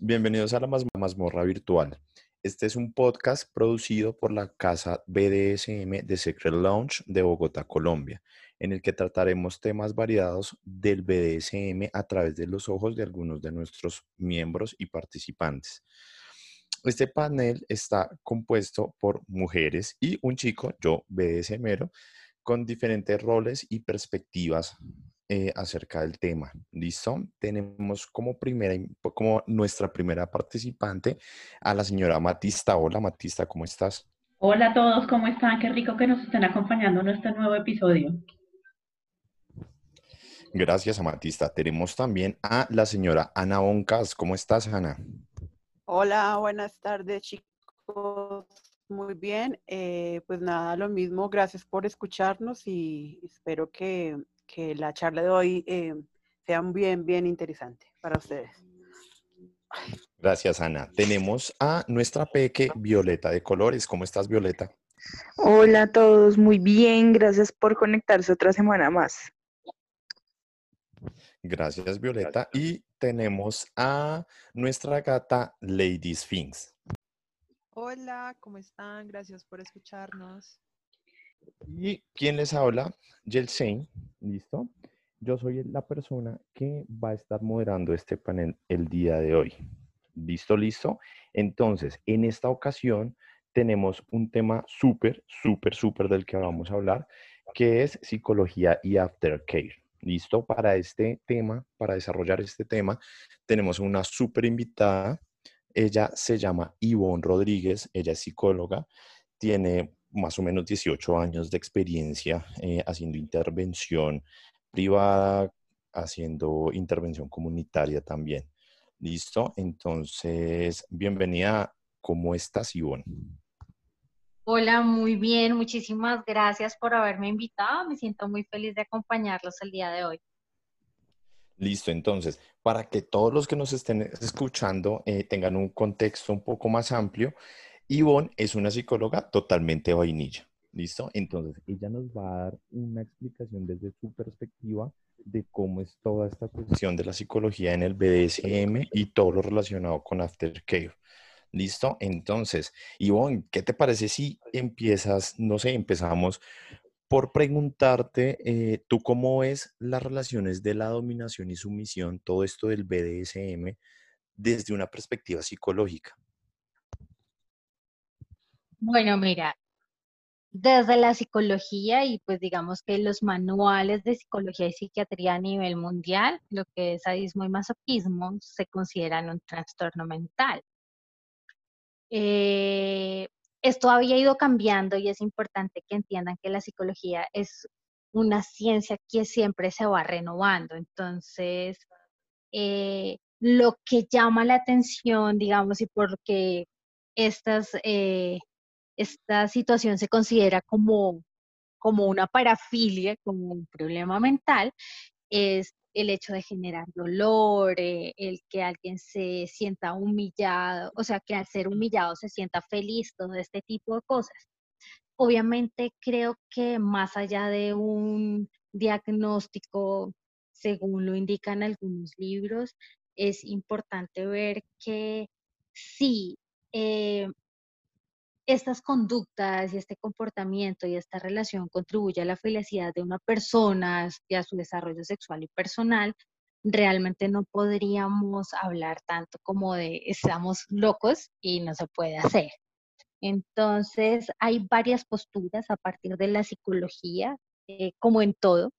Bienvenidos a la mazmorra virtual. Este es un podcast producido por la casa BDSM de Secret Lounge de Bogotá, Colombia, en el que trataremos temas variados del BDSM a través de los ojos de algunos de nuestros miembros y participantes. Este panel está compuesto por mujeres y un chico, yo BDSMero, con diferentes roles y perspectivas eh, acerca del tema. ¿Listo? Tenemos como, primera, como nuestra primera participante a la señora Matista. Hola Matista, ¿cómo estás? Hola a todos, ¿cómo están? Qué rico que nos estén acompañando en este nuevo episodio. Gracias, Amatista. Tenemos también a la señora Ana Oncas. ¿Cómo estás, Ana? Hola, buenas tardes, chicos. Muy bien. Eh, pues nada, lo mismo. Gracias por escucharnos y espero que que la charla de hoy eh, sea bien, bien interesante para ustedes. Gracias, Ana. Tenemos a nuestra peque Violeta de Colores. ¿Cómo estás, Violeta? Hola a todos, muy bien. Gracias por conectarse otra semana más. Gracias, Violeta. Y tenemos a nuestra gata Lady Sphinx. Hola, ¿cómo están? Gracias por escucharnos. ¿Y quién les habla? Yelsein, ¿listo? Yo soy la persona que va a estar moderando este panel el día de hoy. ¿Listo, listo? Entonces, en esta ocasión tenemos un tema súper, súper, súper del que vamos a hablar, que es psicología y aftercare. ¿Listo? Para este tema, para desarrollar este tema, tenemos una súper invitada. Ella se llama Ivonne Rodríguez, ella es psicóloga, tiene más o menos 18 años de experiencia eh, haciendo intervención privada, haciendo intervención comunitaria también. ¿Listo? Entonces, bienvenida. ¿Cómo estás, Ivonne? Hola, muy bien. Muchísimas gracias por haberme invitado. Me siento muy feliz de acompañarlos el día de hoy. Listo, entonces, para que todos los que nos estén escuchando eh, tengan un contexto un poco más amplio, Ivonne es una psicóloga totalmente vainilla. ¿Listo? Entonces, ella nos va a dar una explicación desde su perspectiva de cómo es toda esta cuestión de la psicología en el BDSM y todo lo relacionado con aftercare. ¿Listo? Entonces, Ivonne, ¿qué te parece si empiezas, no sé, empezamos por preguntarte, eh, ¿tú cómo ves las relaciones de la dominación y sumisión, todo esto del BDSM, desde una perspectiva psicológica? Bueno, mira, desde la psicología y pues digamos que los manuales de psicología y psiquiatría a nivel mundial, lo que es sadismo y masoquismo se consideran un trastorno mental. Eh, esto había ido cambiando y es importante que entiendan que la psicología es una ciencia que siempre se va renovando. Entonces, eh, lo que llama la atención, digamos, y porque estas eh, esta situación se considera como, como una parafilia, como un problema mental, es el hecho de generar dolor, eh, el que alguien se sienta humillado, o sea, que al ser humillado se sienta feliz, todo este tipo de cosas. Obviamente creo que más allá de un diagnóstico, según lo indican algunos libros, es importante ver que sí, eh, estas conductas y este comportamiento y esta relación contribuye a la felicidad de una persona y a su desarrollo sexual y personal, realmente no podríamos hablar tanto como de estamos locos y no se puede hacer. Entonces, hay varias posturas a partir de la psicología, eh, como en todo,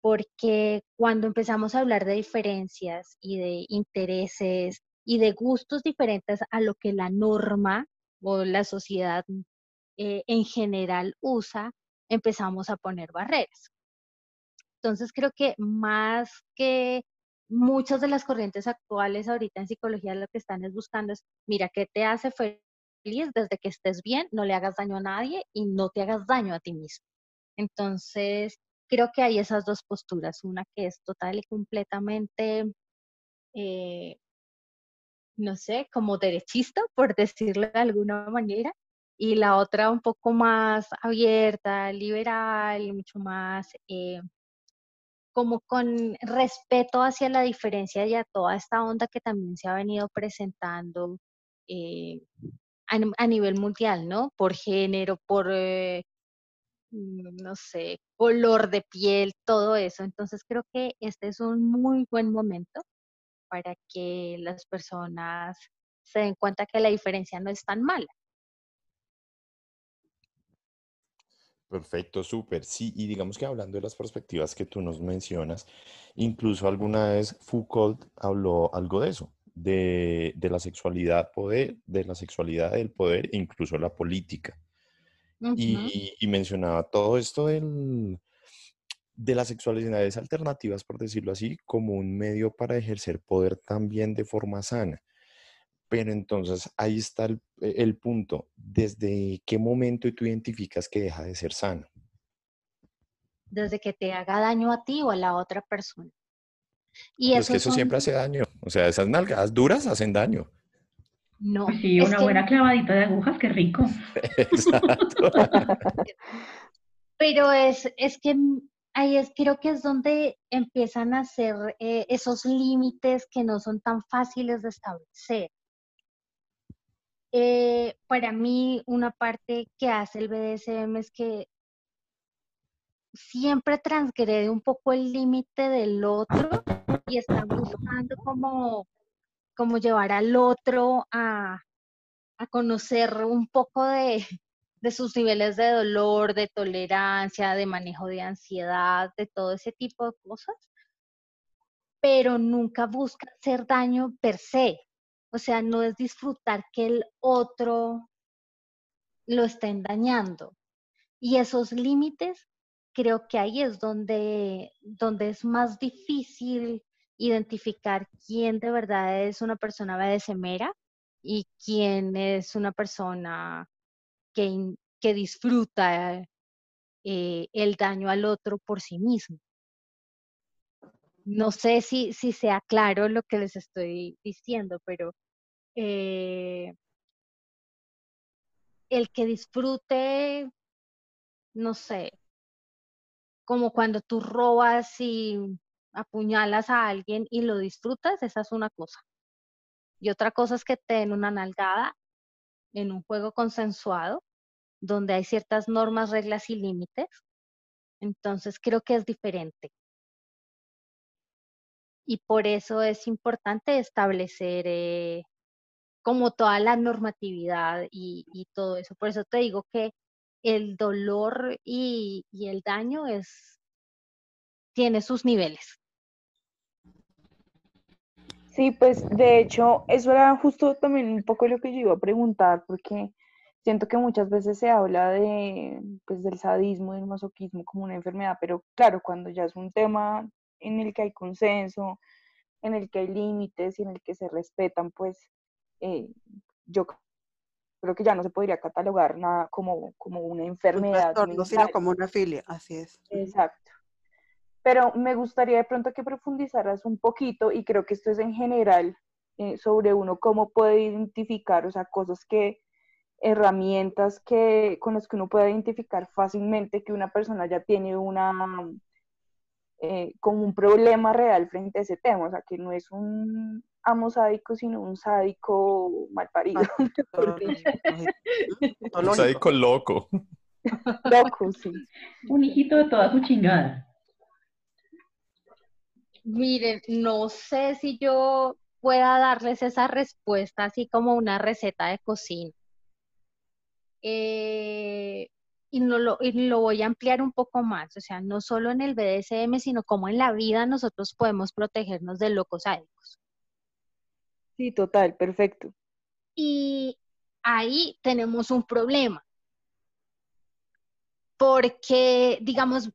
porque cuando empezamos a hablar de diferencias y de intereses y de gustos diferentes a lo que la norma o la sociedad eh, en general usa, empezamos a poner barreras. Entonces creo que más que muchas de las corrientes actuales ahorita en psicología lo que están es buscando es, mira, ¿qué te hace feliz desde que estés bien? No le hagas daño a nadie y no te hagas daño a ti mismo. Entonces, creo que hay esas dos posturas, una que es total y completamente eh, no sé, como derechista, por decirlo de alguna manera, y la otra un poco más abierta, liberal, mucho más, eh, como con respeto hacia la diferencia y a toda esta onda que también se ha venido presentando eh, a, nivel mundial, ¿no? Por género, por, eh, mm, no sé, color de piel, todo eso. Entonces creo que este es un muy buen momento para que las personas se den cuenta que la diferencia no es tan mala. Perfecto, súper. Sí, y digamos que hablando de las perspectivas que tú nos mencionas, incluso alguna vez Foucault habló algo de eso, de, la sexualidad poder, de la sexualidad del poder, incluso la política. y, mencionaba todo esto del, de las sexualidades alternativas, por decirlo así, como un medio para ejercer poder también de forma sana. Pero entonces ahí está e, el, punto. ¿Desde qué momento tú identificas que deja de ser sano? Desde que te haga daño a ti o a la otra persona. Y es que eso siempre hace daño. O sea, esas nalgadas duras hacen daño. No. Pues sí, una buena clavadita de agujas, qué rico. Exacto. Pero es, es que ahí es, creo que es donde empiezan a ser eh, esos límites que no son tan fáciles de establecer. Eh, para mí, una parte que hace el BDSM es que siempre transgrede un poco el límite del otro y está buscando como, como llevar al otro a, conocer un poco de, de sus niveles de dolor, de tolerancia, de manejo de ansiedad, de todo ese tipo de cosas, pero nunca busca hacer daño per se. O sea, no es disfrutar que el otro lo estén dañando. Y esos límites, creo que ahí es donde, donde es más difícil identificar quién de verdad es una persona BDSMera y quién es una persona que, disfruta eh, el daño al otro por sí mismo. No sé si, si sea claro lo que les estoy diciendo, pero eh, el que disfrute, no sé, como cuando tú robas y apuñalas a alguien y lo disfrutas, esa es una cosa. Y otra cosa es que te den una nalgada en un juego consensuado, donde hay ciertas normas, reglas y límites. Entonces creo que es diferente. Y por eso es importante establecer eh, como toda la normatividad y, todo eso. Por eso te digo que el dolor y, el daño es, tiene sus niveles. Sí, pues de hecho, eso era justo también un poco lo que yo iba a preguntar, porque siento que muchas veces se habla de, pues, del sadismo, del masoquismo como una enfermedad, pero claro, cuando ya es un tema en el que hay consenso, en el que hay límites y en el que se respetan, pues eh, yo creo que ya no se podría catalogar nada como, como una enfermedad. No sino como una filia, así es. Exacto. Pero me gustaría de pronto que profundizaras un poquito, y creo que esto es en general, eh, sobre uno cómo puede identificar, o sea, cosas que, herramientas que, con las que uno puede identificar fácilmente que una persona ya tiene una, eh, como un problema real frente a ese tema, o sea, que no es un amo sádico, sino un sádico mal parido. un sádico loco. Loco, sí. Un hijito de toda su chingada. Miren, no sé si yo pueda darles esa respuesta así como una receta de cocina. Eh, y, no lo, y lo voy a ampliar un poco más, o sea, no solo en el BDSM, sino como en la vida nosotros podemos protegernos de locos sádicos. Sí, total, perfecto. Y ahí tenemos un problema. Porque, digamos,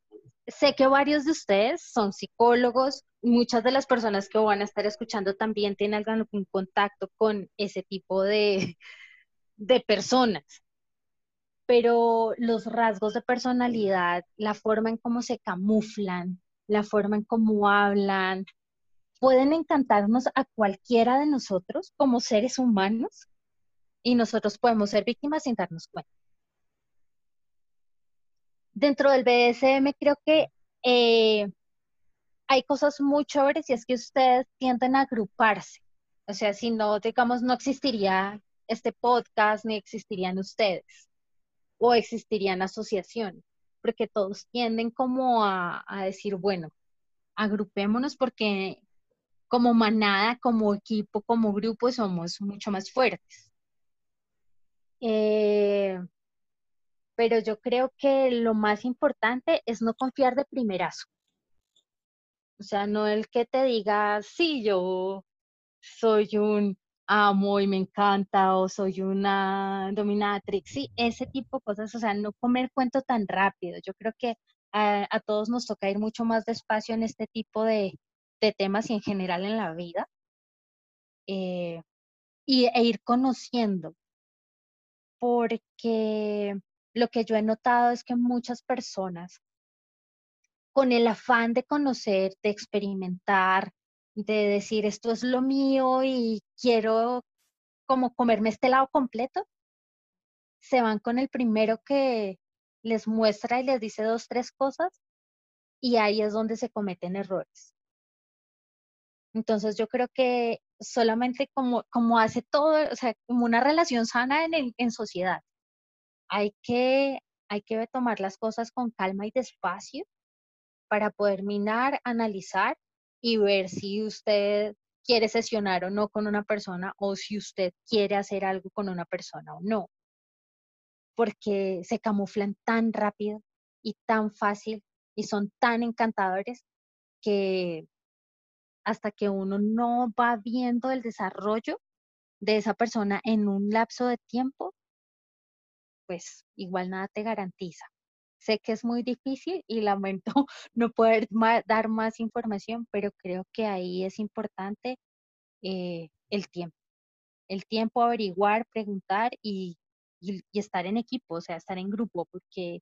sé que varios de ustedes son psicólogos, muchas de las personas que van a estar escuchando también tienen algún contacto con ese tipo de, de personas. Pero los rasgos de personalidad, la forma en cómo se camuflan, la forma en cómo hablan, pueden encantarnos a cualquiera de nosotros como seres humanos y nosotros podemos ser víctimas sin darnos cuenta. Dentro del BDSM creo que eh, hay cosas muy chéveres y es que ustedes tienden a agruparse. O sea, si no, digamos, no existiría este podcast ni existirían ustedes o existirían asociaciones, porque todos tienden como a, a decir, bueno, agrupémonos porque como manada, como equipo, como grupo somos mucho más fuertes. Eh, pero yo creo que lo más importante es no confiar de primerazo. O sea, no el que te diga, sí, yo soy un amo y me encanta o soy una dominatrix, sí, ese tipo de cosas, o sea, no comer cuento tan rápido. Yo creo que a, todos nos toca ir mucho más despacio en este tipo de, de temas y en general en la vida, eh, y, e ir conociendo, porque lo que yo he notado es que muchas personas, con el afán de conocer, de experimentar, de decir esto es lo mío y quiero como comerme este lado completo, se van con el primero que les muestra y les dice dos, tres cosas y ahí es donde se cometen errores. Entonces yo creo que solamente como, como hace todo, o sea, como una relación sana en, en sociedad, hay que, hay que tomar las cosas con calma y despacio para poder minar, analizar y ver si usted quiere sesionar o no con una persona o si usted quiere hacer algo con una persona o no. Porque se camuflan tan rápido y tan fácil y son tan encantadores que hasta que uno no va viendo el desarrollo de esa persona en un lapso de tiempo, pues igual nada te garantiza. Sé que es muy difícil y lamento no poder dar más información, pero creo que ahí es importante eh, el tiempo. El tiempo, averiguar, preguntar y, y, estar en equipo, o sea, estar en grupo, porque,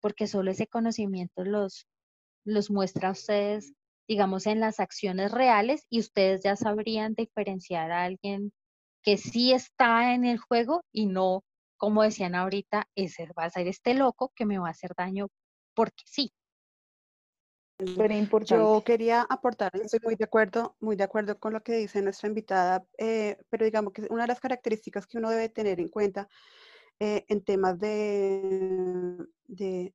porque solo ese conocimiento los, los muestra a ustedes digamos, en las acciones reales y ustedes ya sabrían diferenciar a alguien que sí está en el juego y no, como decían ahorita, ese va a ser este loco que me va a hacer daño porque sí. importante. Yo quería aportar, estoy muy de acuerdo, muy de acuerdo con lo que dice nuestra invitada, eh, pero digamos que una de las características que uno debe tener en cuenta eh, en temas de, de,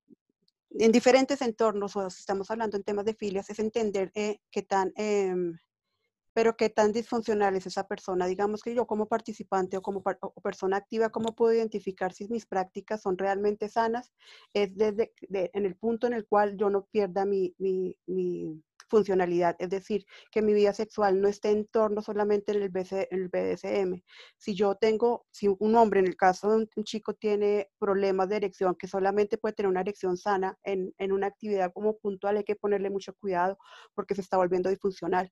en diferentes entornos, o si estamos hablando en temas de filias, es entender eh, qué tan, em, pero qué tan disfuncional es esa persona. Digamos que yo como participante o como persona activa, ¿cómo puedo identificar si mis prácticas son realmente sanas? Es desde en el punto en el cual yo no pierda mi, mi, mi funcionalidad, es decir, que mi vida sexual no esté en torno solamente en el, BDSM. Si yo tengo, si un hombre, en el caso de un, chico, tiene problemas de erección, que solamente puede tener una erección sana en, en, una actividad como puntual, hay que ponerle mucho cuidado porque se está volviendo disfuncional.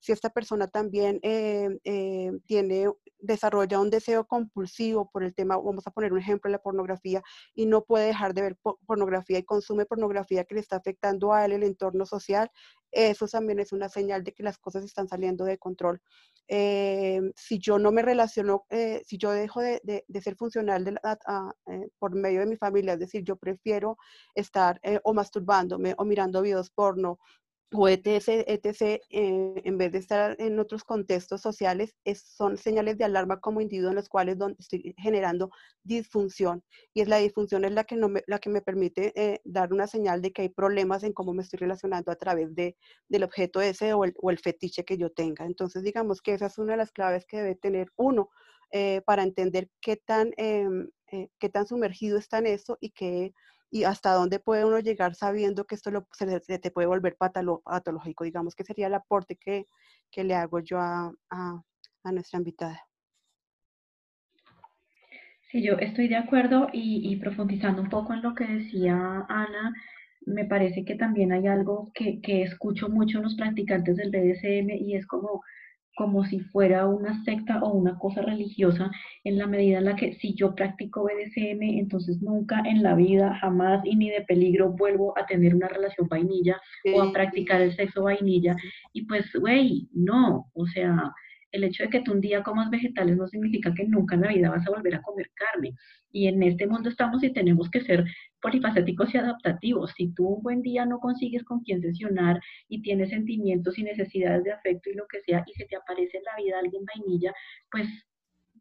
Si esta persona también eh, eh, tiene, desarrolla un deseo compulsivo por el tema, vamos a poner un ejemplo, la pornografía, y no puede dejar de ver pornografía y consume pornografía que le está afectando a él el entorno social, eso también es una señal de que las cosas están saliendo de control. Eh, si yo no me relaciono, eh, si yo dejo de, ser funcional eh, por medio de mi familia, es decir, yo prefiero estar o masturbándome o mirando videos porno o etc., etc., eh, en vez de estar en otros contextos sociales, son señales de alarma como individuo en los cuales donde estoy generando disfunción. Y es la disfunción es la que, no me, la que me permite eh, dar una señal de que hay problemas en cómo me estoy relacionando a través de, del objeto ese o el, fetiche que yo tenga. Entonces, digamos que esa es una de las claves que debe tener uno eh, para entender qué tan, em, qué tan sumergido está en eso y qué y hasta dónde puede uno llegar sabiendo que esto lo, se, te puede volver patológico. Digamos que sería el aporte que, que le hago yo a, a, a, nuestra invitada. Sí, yo estoy de acuerdo y, y, profundizando un poco en lo que decía Ana, me parece que también hay algo que, que escucho mucho en los practicantes del BDSM y es como como si fuera una secta o una cosa religiosa, en la medida en la que si yo practico BDSM, entonces nunca en la vida, jamás y ni de peligro vuelvo a tener una relación vainilla o a practicar el sexo vainilla. Y pues, güey, no, o sea, el hecho de que tú un día comas vegetales no significa que nunca en la vida vas a volver a comer carne. Y en este mundo estamos y tenemos que ser polifacéticos y adaptativos. Si tú un buen día no consigues con quién sesionar y tienes sentimientos y necesidades de afecto y lo que sea, y se te aparece en la vida alguien vainilla, pues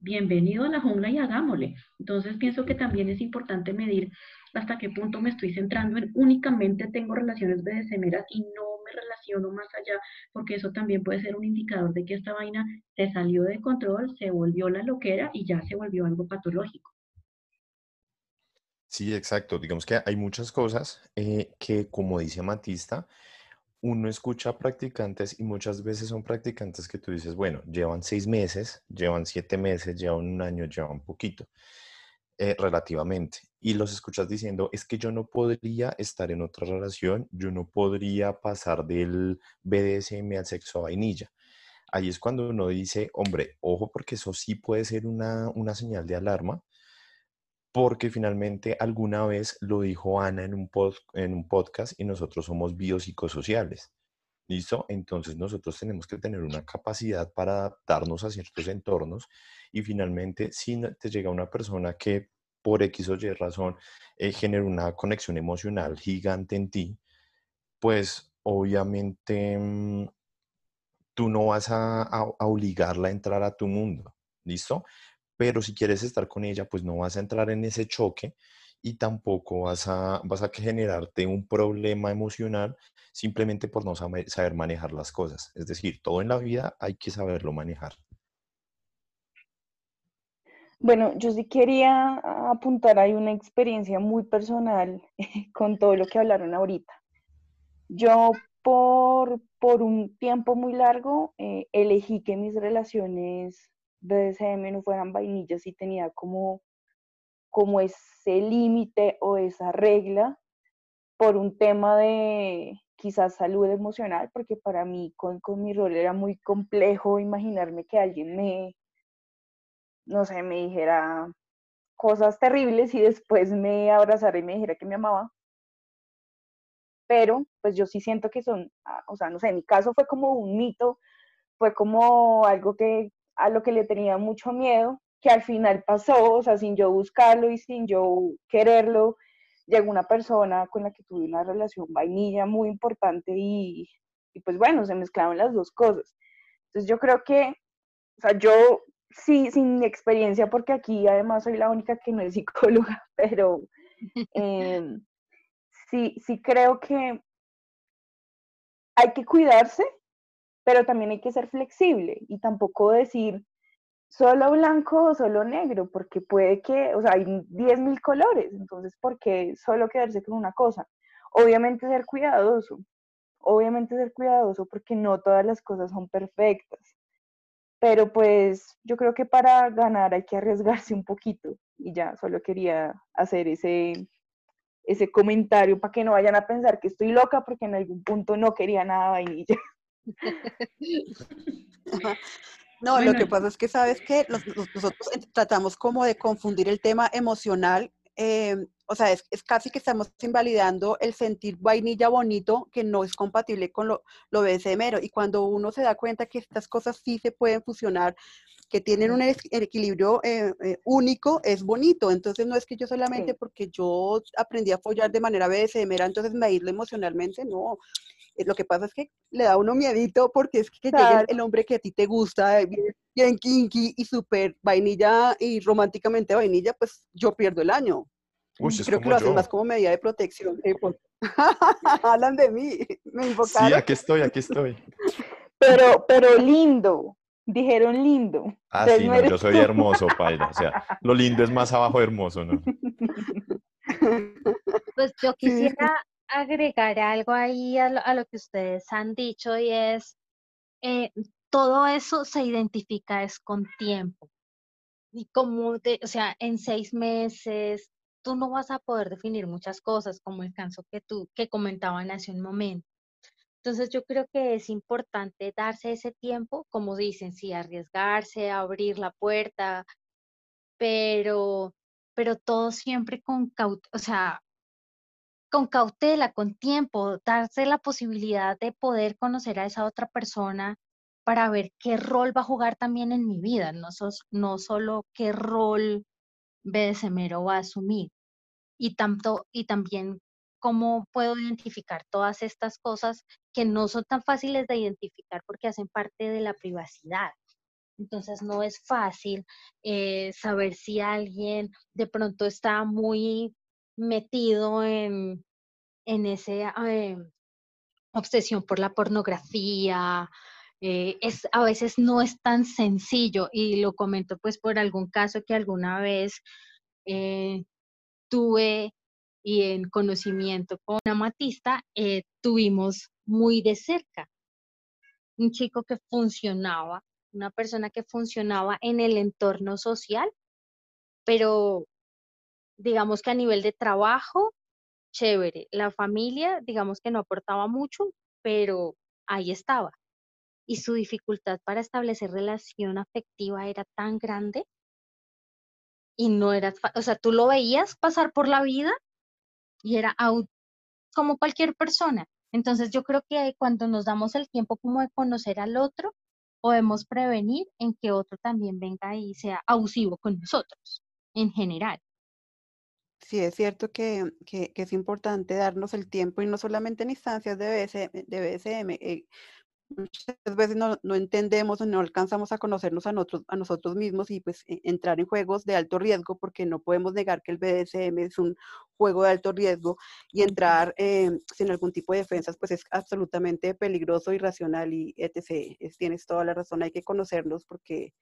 bienvenido a la jungla y hagámosle. Entonces pienso que también es importante medir hasta qué punto me estoy centrando en únicamente tengo relaciones BDSMeras y no me relaciono más allá, porque eso también puede ser un indicador de que esta vaina se salió de control, se volvió la loquera y ya se volvió algo patológico. Sí, exacto. Digamos que hay muchas cosas eh, que, como dice Matista, uno escucha a practicantes y muchas veces son practicantes que tú dices, bueno, llevan seis meses, llevan siete meses, llevan un año, llevan poquito, eh, relativamente. Y los escuchas diciendo, es que yo no podría estar en otra relación, yo no podría pasar del BDSM al sexo a vainilla. Ahí es cuando uno dice, hombre, ojo, porque eso sí puede ser una, una señal de alarma, porque finalmente alguna vez lo dijo Ana en un, en un podcast y nosotros somos biopsicosociales. ¿Listo? Entonces nosotros tenemos que tener una capacidad para adaptarnos a ciertos entornos y finalmente si te llega una persona que por X o Y razón eh, genera una conexión emocional gigante en ti, pues obviamente mm, tú no vas a, a obligarla a entrar a tu mundo. ¿Listo? pero si quieres estar con ella, pues no vas a entrar en ese choque y tampoco vas a, vas a generarte un problema emocional simplemente por no saber, manejar las cosas. Es decir, todo en la vida hay que saberlo manejar. Bueno, yo sí quería apuntar ahí una experiencia muy personal con todo lo que hablaron ahorita. Yo por, por un tiempo muy largo eh, elegí que mis relaciones BDSM no fueran vainillas y tenía como, como ese límite o esa regla por un tema de quizás salud emocional, porque para mí con, con mi rol era muy complejo imaginarme que alguien me, no sé, me dijera cosas terribles y después me abrazara y me dijera que me amaba. Pero pues yo sí siento que son, ah, o sea, no sé, en mi caso fue como un mito, fue como algo que a lo que le tenía mucho miedo, que al final pasó, o sea, sin yo buscarlo y sin yo quererlo, llegó una persona con la que tuve una relación vainilla muy importante y, pues bueno, se mezclaron las dos cosas. Entonces yo creo que, o sea, yo sí, sin experiencia, porque aquí además soy la única que no es psicóloga, pero em, sí, sí creo que hay que cuidarse pero también hay que ser flexible y tampoco decir solo blanco o solo negro, porque puede que, o sea, hay 10.000 colores, entonces, ¿por qué solo quedarse con una cosa? Obviamente ser cuidadoso, obviamente ser cuidadoso porque no todas las cosas son perfectas, pero pues yo creo que para ganar hay que arriesgarse un poquito y ya, solo quería hacer ese, ese comentario para que no vayan a pensar que estoy loca porque en algún punto no quería nada vainilla. No, lo que pasa es que, ¿sabes que Nosotros tratamos como de confundir el tema emocional. Em, o sea, es, casi que estamos invalidando el sentir vainilla bonito que no es compatible con lo, lo BSMero. Y cuando uno se da cuenta que estas cosas sí se pueden fusionar, que tienen un equilibrio eh, eh, único, es bonito. Entonces no es que yo solamente porque yo aprendí a follar de manera BSMera, entonces me aíslo emocionalmente, no. Eh, lo que pasa es que le da uno miedito porque es que llegue el hombre que a ti te gusta, eh, bien, kinky y súper vainilla y románticamente vainilla, pues yo pierdo el año. Creo que lo hacen más como medida de protección. Hablan de mí, me invocaron. Sí, aquí estoy, aquí estoy. Pero, pero lindo, dijeron lindo. Ah, sí, no, yo soy hermoso, Paila. O sea, lo lindo es más abajo hermoso, ¿no? Pues yo quisiera agregar algo ahí a lo, que ustedes han dicho y es, eh, todo eso se identifica es con tiempo. Y como, o sea, en seis meses, tú no vas a poder definir muchas cosas, como el caso que tú, que comentaban hace un momento. Entonces yo creo que es importante darse ese tiempo, como dicen, sí, arriesgarse, abrir la puerta, pero, pero todo siempre con cautela, o sea, con cautela, con tiempo, darse la posibilidad de poder conocer a esa otra persona para ver qué rol va a jugar también en mi vida, no, no solo qué rol BDSMero va a asumir. Y, tanto, y también cómo puedo identificar todas estas cosas que no son tan fáciles de identificar porque hacen parte de la privacidad. Entonces no es fácil eh, saber si alguien de pronto está muy metido en, en esa eh, obsesión por la pornografía. Eh, es, a veces no es tan sencillo y lo comento pues por algún caso que alguna vez tuve y en conocimiento con Amatista tuvimos muy de cerca un chico que funcionaba una persona que funcionaba en el entorno social, pero digamos que a nivel de trabajo, chévere. La familia, digamos que no aportaba mucho, pero ahí estaba. Y su dificultad para establecer relación afectiva era tan grande y no era, o sea, tú lo veías pasar por la vida y era como cualquier persona. Entonces yo creo que cuando nos damos el tiempo como de conocer al otro, podemos prevenir en que otro también venga y sea abusivo con nosotros en general. Sí, es cierto que, es importante darnos el tiempo y no solamente en instancias de BSM, de BSM eh, muchas veces no, entendemos o no alcanzamos a conocernos a nosotros, a nosotros mismos y pues e, entrar en juegos de alto riesgo porque no podemos negar que el BDSM es un juego de alto riesgo y entrar eh, sin algún tipo de defensas pues es absolutamente peligroso, irracional y etc. tienes toda la razón, hay que conocernos porque,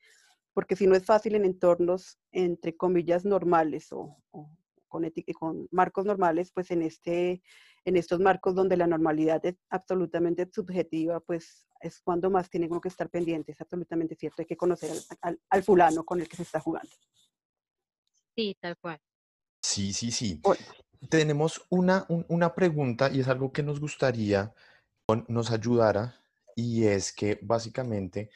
porque si no es fácil en entornos entre comillas normales o, con, con marcos normales, pues en este en estos marcos donde la normalidad es absolutamente subjetiva, pues es cuando más tiene que estar pendiente, es absolutamente cierto, hay que conocer al, fulano con el que se está jugando. Sí, tal cual. Sí, sí, sí. Tenemos una, una pregunta y es algo que nos gustaría nos ayudara y es que básicamente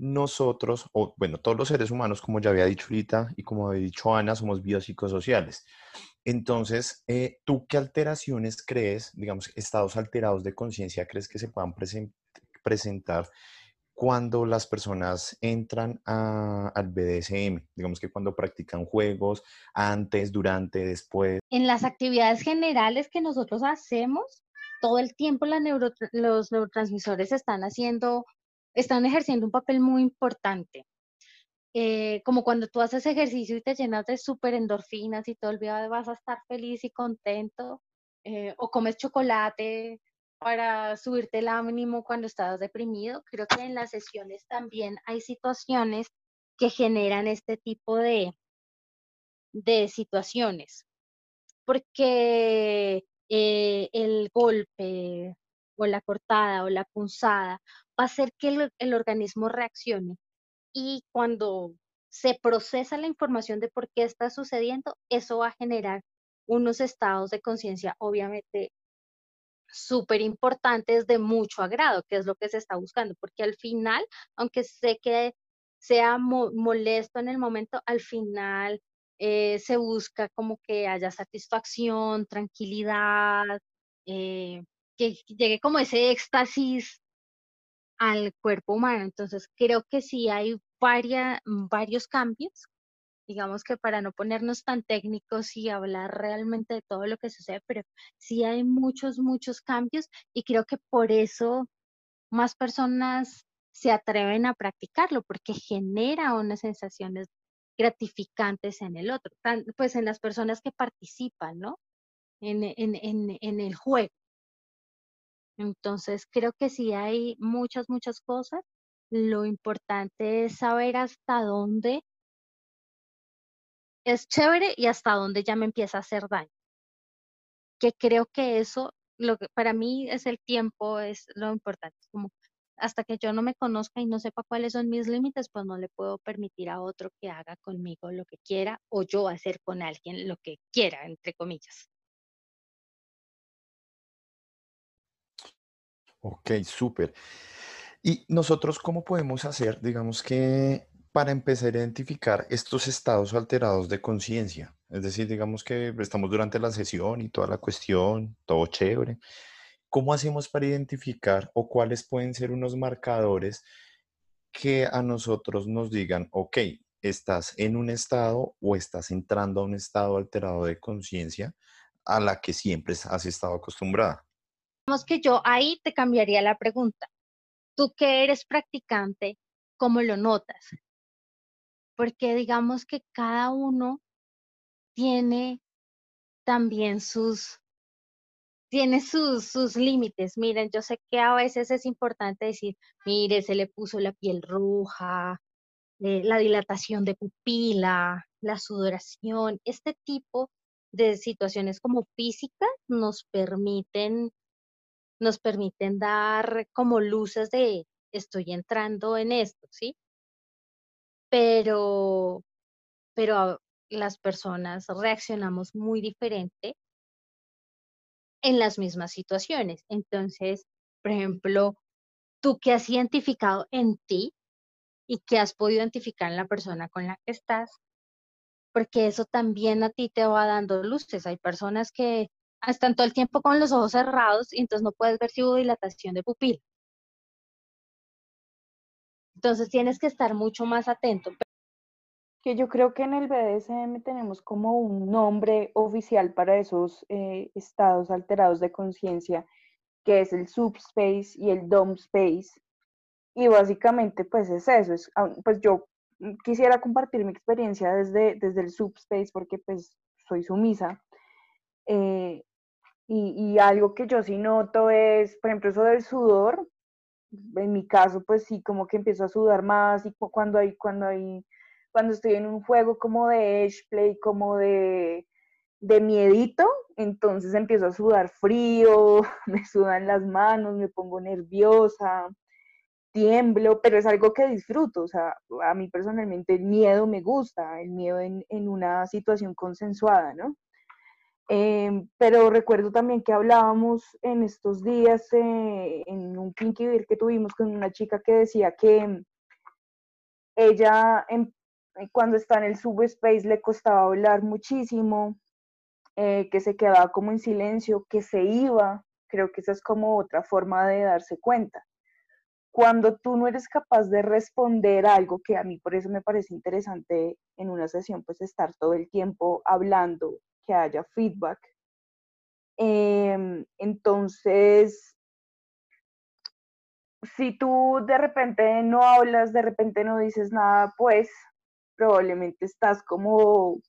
nosotros, o bueno, todos los seres humanos, como ya había dicho ahorita y como había dicho Ana, somos biopsicosociales. Entonces, eh, ¿tú qué alteraciones crees, digamos, estados alterados de conciencia crees que se puedan presentar cuando las personas entran al BDSM? Digamos que cuando practican juegos, antes, durante, después. En las actividades generales que nosotros hacemos, todo el tiempo los neurotransmisores están haciendo, están ejerciendo un papel muy importante. Eh, como cuando tú haces ejercicio y te llenas de súper endorfinas y todo el día vas a estar feliz y contento, eh, o comes chocolate para subirte el ánimo cuando estás deprimido, creo que en las sesiones también hay situaciones que generan este tipo de, de situaciones, porque eh, el golpe o la cortada o la punzada va a hacer que el, el organismo reaccione. Y cuando se procesa la información de por qué está sucediendo, eso va a generar unos estados de conciencia obviamente súper importantes de mucho agrado, que es lo que se está buscando, porque al final, aunque sé que sea molesto en el momento, al final eh, se busca como que haya satisfacción, tranquilidad, eh, que llegue como ese éxtasis al cuerpo humano. Entonces, creo que sí hay varios cambios, digamos que para no ponernos tan técnicos y hablar realmente de todo lo que sucede, pero sí hay muchos, muchos cambios y creo que por eso más personas se atreven a practicarlo, porque genera unas sensaciones gratificantes en el otro, pues en las personas que participan, ¿no? En, en el juego. Entonces, creo que sí hay muchas, muchas cosas. Lo importante es saber hasta dónde es chévere y hasta dónde ya me empieza a hacer daño. Que creo que eso, lo que para mí es el tiempo, es lo importante. Como hasta que yo no me conozca y no sepa cuáles son mis límites, pues no le puedo permitir a otro que haga conmigo lo que quiera o yo hacer con alguien lo que quiera, entre comillas. Ok, súper. ¿Y nosotros cómo podemos hacer, digamos que, para empezar a identificar estos estados alterados de conciencia? Es decir, digamos que estamos durante la sesión y toda la cuestión, todo chévere. ¿Cómo hacemos para identificar o cuáles pueden ser unos marcadores que a nosotros nos digan, ok, estás en un estado o estás entrando a un estado alterado de conciencia a la que siempre has estado acostumbrada. Digamos que yo ahí te cambiaría la pregunta. Tú que eres practicante, ¿cómo lo notas? Porque digamos que cada uno tiene también sus, tiene sus, sus límites. Miren, yo sé que a veces es importante decir, mire, se le puso la piel roja, eh, la dilatación de pupila, la sudoración, este tipo de situaciones como físicas nos permiten, nos permiten dar como luces de estoy entrando en esto, ¿sí? Pero, pero las personas reaccionamos muy diferente en las mismas situaciones. Entonces, por ejemplo, tú que has identificado en ti y que has podido identificar en la persona con la que estás, porque eso también a ti te va dando luces. Hay personas que están todo el tiempo con los ojos cerrados y entonces no puedes ver si hubo dilatación de pupila. Entonces tienes que estar mucho más atento. Que yo creo que en el BDSM tenemos como un nombre oficial para esos eh, estados alterados de conciencia, que es el subspace y el dom space. Y básicamente pues es eso, es, pues yo quisiera compartir mi experiencia desde, desde el subspace porque pues soy sumisa. Eh, y, algo que yo sí noto es, por ejemplo, eso del sudor. En mi caso, pues sí, como que empiezo a sudar más y cuando hay, cuando hay, cuando estoy en un juego como de edge play, como de, de miedito, entonces empiezo a sudar frío, me sudan las manos, me pongo nerviosa tiemblo, pero es algo que disfruto, o sea, a mí personalmente el miedo me gusta, el miedo en, en una situación consensuada, ¿no? Em, pero recuerdo también que hablábamos en estos días eh, en un Pinky Beer que tuvimos con una chica que decía que ella en, cuando está en el subspace le costaba hablar muchísimo, eh, que se quedaba como en silencio, que se iba, creo que esa es como otra forma de darse cuenta. Cuando tú no eres capaz de responder algo, que a mí por eso me parece interesante en una sesión, pues estar todo el tiempo hablando, que haya feedback. Em, entonces, si tú de repente no hablas, de repente no dices nada, pues probablemente estás como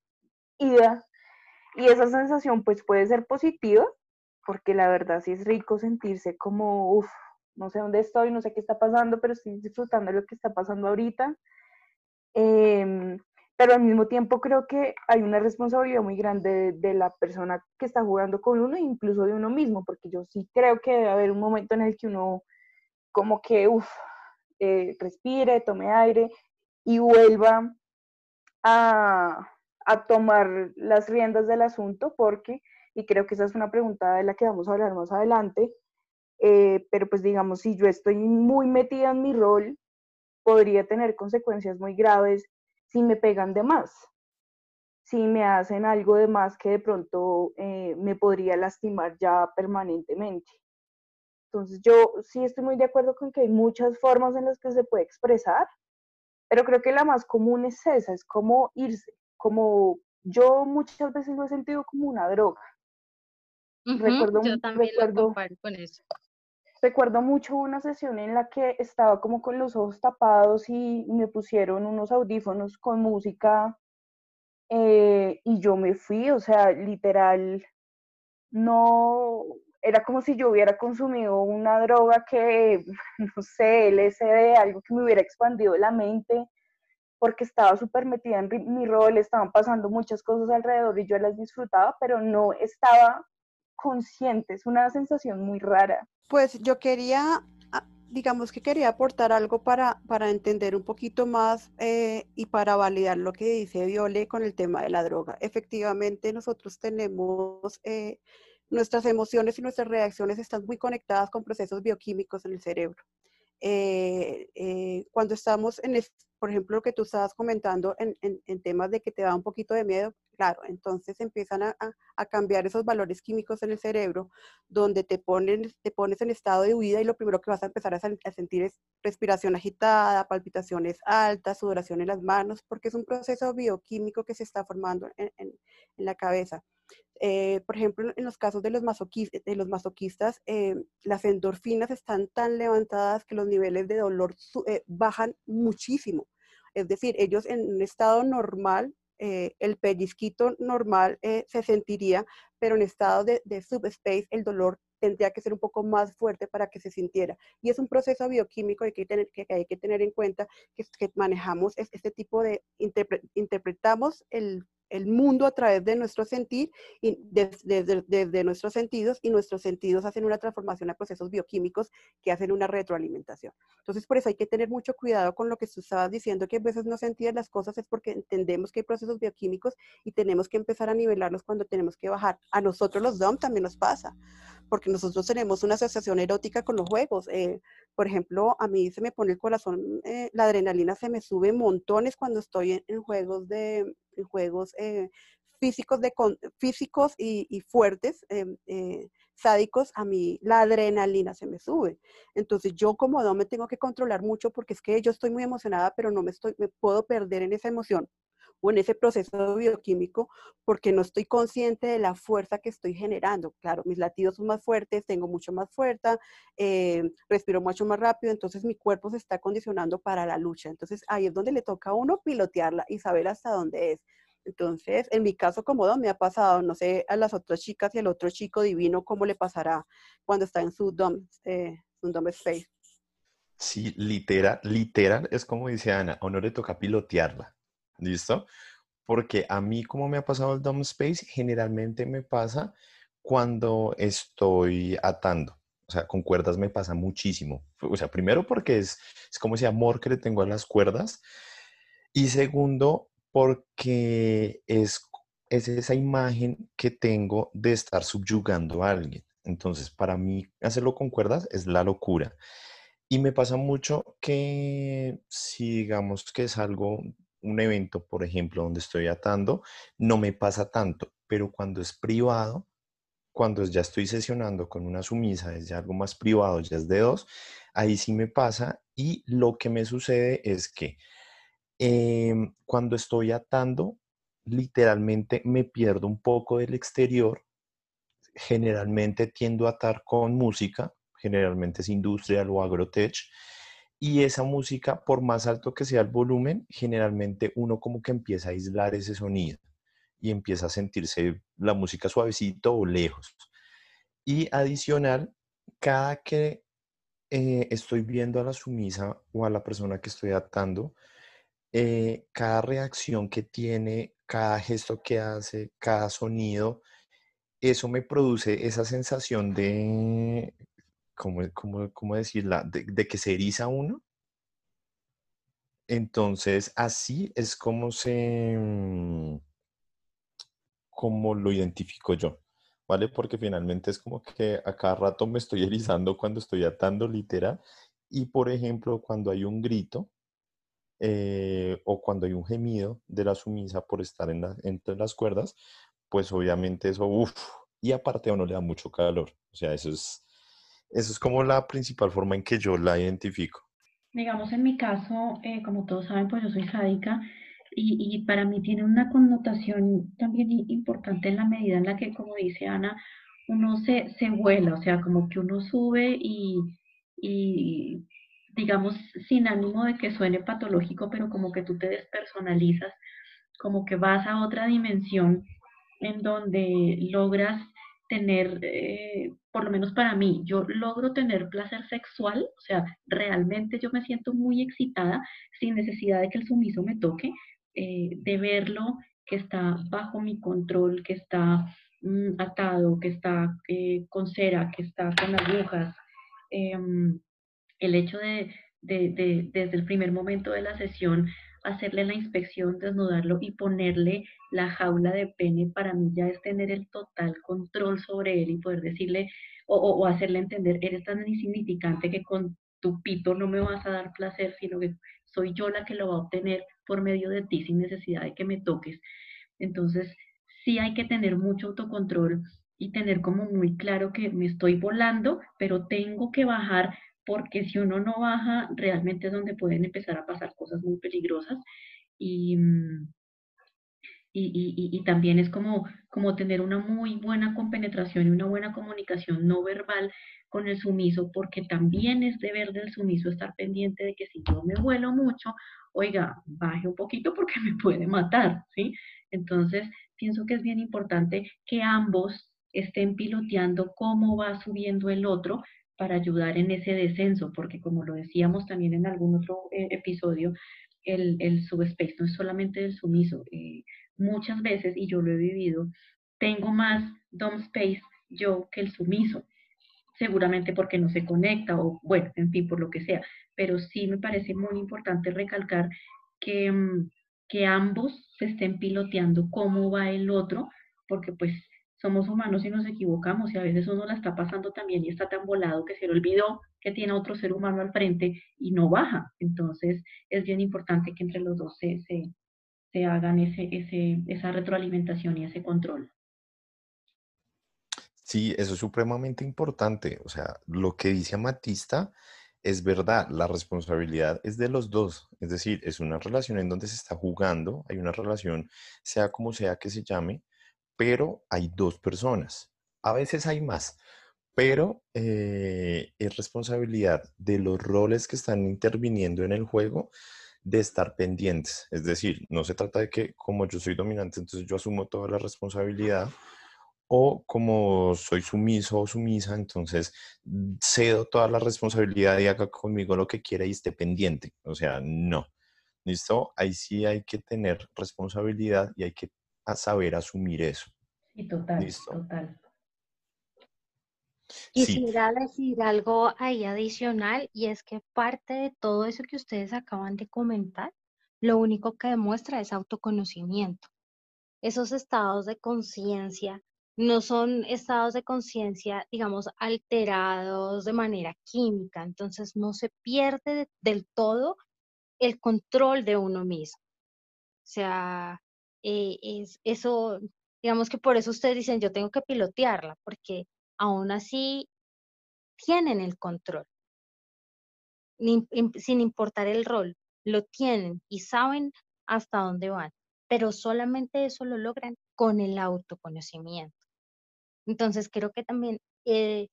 ida. Y esa sensación pues puede ser positiva, porque la verdad sí es rico sentirse como, uff, no sé dónde estoy, no sé qué está pasando, pero estoy disfrutando de lo que está pasando ahorita. Em, pero al mismo tiempo creo que hay una responsabilidad muy grande de, la persona que está jugando con uno incluso de uno mismo, porque yo sí creo que debe haber un momento en el que uno como que, uff, eh, respire, tome aire y vuelva a, a tomar las riendas del asunto, porque, y creo que esa es una pregunta de la que vamos a hablar más adelante, eh, pero pues digamos, si yo estoy muy metida en mi rol, podría tener consecuencias muy graves si me pegan de más, si me hacen algo de más que de pronto eh, me podría lastimar ya permanentemente. Entonces yo sí estoy muy de acuerdo con que hay muchas formas en las que se puede expresar, pero creo que la más común es esa, es como irse, como yo muchas veces lo he sentido como una droga. recuerdo, yo también recuerdo, lo con eso. Recuerdo mucho una sesión en la que estaba como con los ojos tapados y me pusieron unos audífonos con música eh, y yo me fui, o sea, literal, no, era como si yo hubiera consumido una droga que, no sé, LSD, algo que me hubiera expandido la mente, porque estaba súper metida en mi rol, estaban pasando muchas cosas alrededor y yo las disfrutaba, pero no estaba consciente, es una sensación muy rara. Pues yo quería, ah, digamos que quería aportar algo para, para entender un poquito más eh, y para validar lo que dice Viole con el tema de la droga. Efectivamente, nosotros tenemos, eh, nuestras emociones y nuestras reacciones están muy conectadas con procesos bioquímicos en el cerebro. Eh, eh, cuando estamos en, por ejemplo, lo que tú estabas comentando en, en, temas de que te da un poquito de miedo, claro, entonces empiezan a, a, cambiar esos valores químicos en el cerebro, donde te, ponen, te pones en estado de huida y lo primero que vas a empezar a, a sentir es respiración agitada, palpitaciones altas, sudoración en las manos, porque es un proceso bioquímico que se está formando en, en la cabeza. Eh, por ejemplo, en los casos de los, masoquistas, de los masoquistas eh, las endorfinas están tan levantadas que los niveles de dolor eh, bajan muchísimo. Es decir, ellos en un estado normal, el pellizquito normal se sentiría, pero en estado de, subspace el dolor tendría que ser un poco más fuerte para que se sintiera. Y es un proceso bioquímico que tener, que hay que tener en cuenta que, que manejamos este tipo de, interpretamos el el mundo a través de nuestro sentir y desde, nuestros sentidos y nuestros sentidos hacen una transformación a procesos bioquímicos que hacen una retroalimentación. Entonces, por eso hay que tener mucho cuidado con lo que tú estabas diciendo, que a veces no sentir las cosas es porque entendemos que hay procesos bioquímicos y tenemos que empezar a nivelarlos cuando tenemos que bajar. A nosotros los DOM también nos pasa, porque nosotros tenemos una asociación erótica con los juegos. Eh, por ejemplo, a mí se me pone el corazón, eh, la adrenalina se me sube montones cuando estoy en juegos de, juegos eh, físicos, de, físicos y, fuertes, em, eh, sádicos, a mí la adrenalina se me sube. Entonces yo como no me tengo que controlar mucho porque es que yo estoy muy emocionada, pero no me, estoy, me puedo perder en esa emoción o en ese proceso bioquímico porque no estoy consciente de la fuerza que estoy generando. Claro, mis latidos son más fuertes, tengo mucho más fuerza, eh, respiro mucho más rápido, entonces mi cuerpo se está condicionando para la lucha. Entonces ahí es donde le toca a uno pilotearla y saber hasta dónde es. Entonces, en mi caso como me ha pasado, no sé, a las otras chicas y al otro chico divino, cómo le pasará cuando está en su dom, eh, dom space. Sí, literal, literal, es como dice Ana, a uno le toca pilotearla. ¿Listo? Porque a mí, como me ha pasado el Dom Space, generalmente me pasa cuando estoy atando. O sea, con cuerdas me pasa muchísimo. O sea, primero porque es, es como ese amor que le tengo a las cuerdas. Y segundo, porque es, es esa imagen que tengo de estar subyugando a alguien. Entonces, para mí, hacerlo con cuerdas es la locura. Y me pasa mucho que si digamos que es algo un evento, por ejemplo, donde estoy atando, no me pasa tanto, pero cuando es privado, cuando ya estoy sesionando con una sumisa, es algo más privado, ya es de dos, ahí sí me pasa y lo que me sucede es que em, cuando estoy atando, literalmente me pierdo un poco del exterior, generalmente tiendo a atar con música, generalmente es industrial o agrotech, y esa música, por más alto que sea el volumen, generalmente uno como que empieza a aislar ese sonido y empieza a sentirse la música suavecito o lejos. Y adicional, cada que eh, estoy viendo a la sumisa o a la persona que estoy atando, eh, cada reacción que tiene, cada gesto que hace, cada sonido, eso me produce esa sensación de ¿cómo, decirla? De, que se eriza uno. Entonces, así es como se, mm, como lo identifico yo, ¿vale? Porque finalmente es como que a cada rato me estoy erizando cuando estoy atando literal. Y por ejemplo, cuando hay un grito eh, o cuando hay un gemido de la sumisa por estar en entre las cuerdas, pues obviamente eso, uff, y aparte a uno le da mucho calor. O sea, eso es, eso es como la principal forma en que yo la identifico. Digamos, en mi caso, eh, como todos saben, pues yo soy sádica y, para mí tiene una connotación también importante en la medida en la que, como dice Ana, uno se, se vuela, o sea, como que uno sube y, digamos, sin ánimo de que suene patológico, pero como que tú te despersonalizas, como que vas a otra dimensión en donde logras tener, eh, por lo menos para mí, yo logro tener placer sexual, o sea, realmente yo me siento muy excitada sin necesidad de que el sumiso me toque, eh, de verlo que está bajo mi control, que está mm, atado, que está eh, con cera, que está con agujas. Em, el hecho de, de, desde el primer momento de la sesión, hacerle la inspección, desnudarlo y ponerle la jaula de pene, para mí ya es tener el total control sobre él y poder decirle o, hacerle entender, eres tan insignificante que con tu pito no me vas a dar placer, sino que soy yo la que lo va a obtener por medio de ti sin necesidad de que me toques. Entonces, sí hay que tener mucho autocontrol y tener como muy claro que me estoy volando, pero tengo que bajar porque si uno no baja, realmente es donde pueden empezar a pasar cosas muy peligrosas. Y, mm, y, y, también es como, como tener una muy buena compenetración y una buena comunicación no verbal con el sumiso, porque también es deber del sumiso estar pendiente de que si yo me vuelo mucho, oiga, baje un poquito porque me puede matar, ¿sí? Entonces, pienso que es bien importante que ambos estén piloteando cómo va subiendo el otro para ayudar en ese descenso, porque como lo decíamos también en algún otro eh, episodio, el, el subspace no es solamente del sumiso. Eh, muchas veces, y yo lo he vivido, tengo más dom space yo que el sumiso, seguramente porque no se conecta o bueno, en fin, por lo que sea, pero sí me parece muy importante recalcar que, mm, que ambos se estén piloteando cómo va el otro, porque pues somos humanos y nos equivocamos y a veces uno la está pasando también y está tan volado que se le olvidó que tiene otro ser humano al frente y no baja. Entonces es bien importante que entre los dos se, se hagan ese, ese, esa retroalimentación y ese control. Sí, eso es supremamente importante. O sea, lo que dice Amatista es verdad, la responsabilidad es de los dos. Es decir, es una relación en donde se está jugando, hay una relación, sea como sea que se llame, pero hay dos personas. A veces hay más, pero eh, es responsabilidad de los roles que están interviniendo en el juego de estar pendientes. Es decir, no se trata de que como yo soy dominante, entonces yo asumo toda la responsabilidad, o como soy sumiso o sumisa, entonces cedo toda la responsabilidad y haga conmigo lo que quiera y esté pendiente. O sea, no. ¿Listo? Ahí sí hay que tener responsabilidad y hay que saber asumir eso. Sí, total, total. Quisiera decir algo ahí adicional y es que parte de todo eso que ustedes acaban de comentar, lo único que demuestra es autoconocimiento. Esos estados de conciencia no son estados de conciencia, digamos, alterados de manera química, entonces no se pierde del todo el control de uno mismo. O sea, eh, es eso, digamos que por eso ustedes dicen, yo tengo que pilotearla, porque aún así tienen el control, sin importar el rol, lo tienen y saben hasta dónde van, pero solamente eso lo logran con el autoconocimiento. Entonces creo que también eh,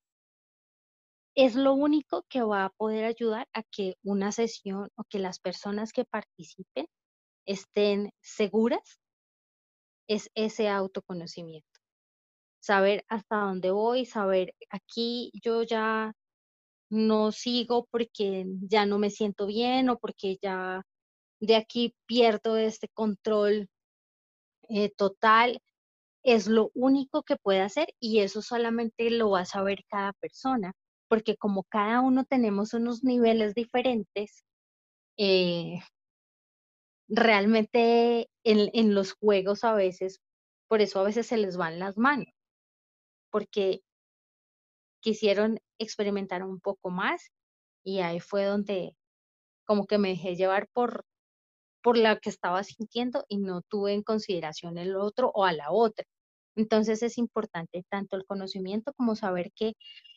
es lo único que va a poder ayudar a que una sesión o que las personas que participen estén seguras, es ese autoconocimiento saber hasta dónde voy, saber aquí yo ya no sigo porque ya no me siento bien o porque ya de aquí pierdo este control eh, total. Es lo único que puede hacer y eso solamente lo va a saber cada persona, porque como cada uno tenemos unos niveles diferentes, eh, realmente en, en los juegos a veces, por eso a veces se les van las manos porque quisieron experimentar un poco más y ahí fue donde como que me dejé llevar por, por la que estaba sintiendo y no tuve en consideración el otro o a la otra. Entonces es importante tanto el conocimiento como saber que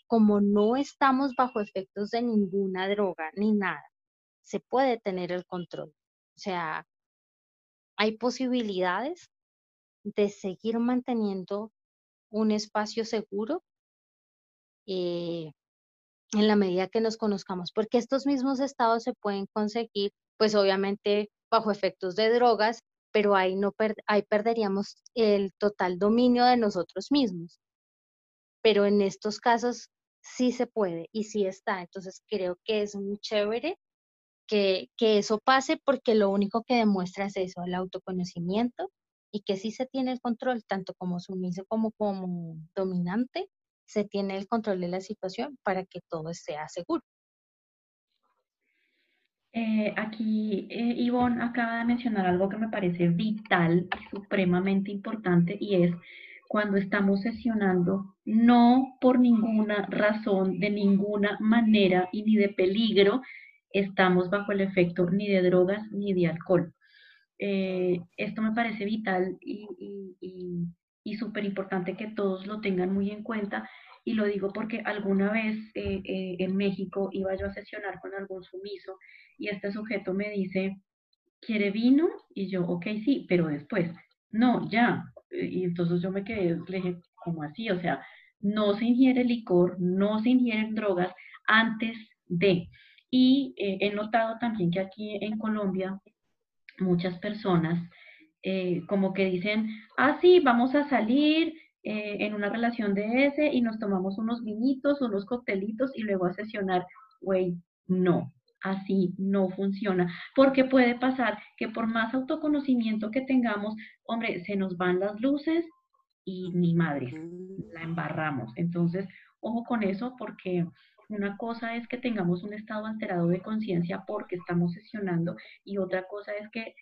como no estamos bajo efectos de ninguna droga ni nada, se puede tener el control. O sea, hay posibilidades de seguir manteniendo un espacio seguro eh, en la medida que nos conozcamos, porque estos mismos estados se pueden conseguir, pues obviamente bajo efectos de drogas, pero ahí, no ahí perderíamos el total dominio de nosotros mismos. Pero en estos casos sí se puede y sí está. Entonces creo que es muy chévere que, que eso pase porque lo único que demuestra es eso, el autoconocimiento y que sí se tiene el control, tanto como sumiso como como dominante, se tiene el control de la situación para que todo sea seguro. Eh, aquí eh, Ivonne acaba de mencionar algo que me parece vital supremamente importante y es cuando estamos sesionando, no por ninguna razón, de ninguna manera y ni de peligro, estamos bajo el efecto ni de drogas ni de alcohol. Eh, esto me parece vital y, y, súper importante que todos lo tengan muy en cuenta. Y lo digo porque alguna vez eh, eh, en México iba yo a sesionar con algún sumiso y este sujeto me dice, ¿quiere vino? Y yo, ok, sí, pero después, no, ya. Y entonces yo me quedé, le dije, ¿cómo así? O sea, no se ingiere licor, no se ingieren drogas antes de. Y he notado también que aquí en Colombia muchas personas eh, como que dicen, ah, sí, vamos a salir eh, en una relación de ese y nos tomamos unos vinitos, unos coctelitos y luego a sesionar. Güey, no, así no funciona, porque puede pasar que por más autoconocimiento que tengamos, hombre, se nos van las luces y ni madre, la embarramos. Entonces, ojo con eso porque una cosa es que tengamos un estado alterado de conciencia porque estamos sesionando y otra cosa es que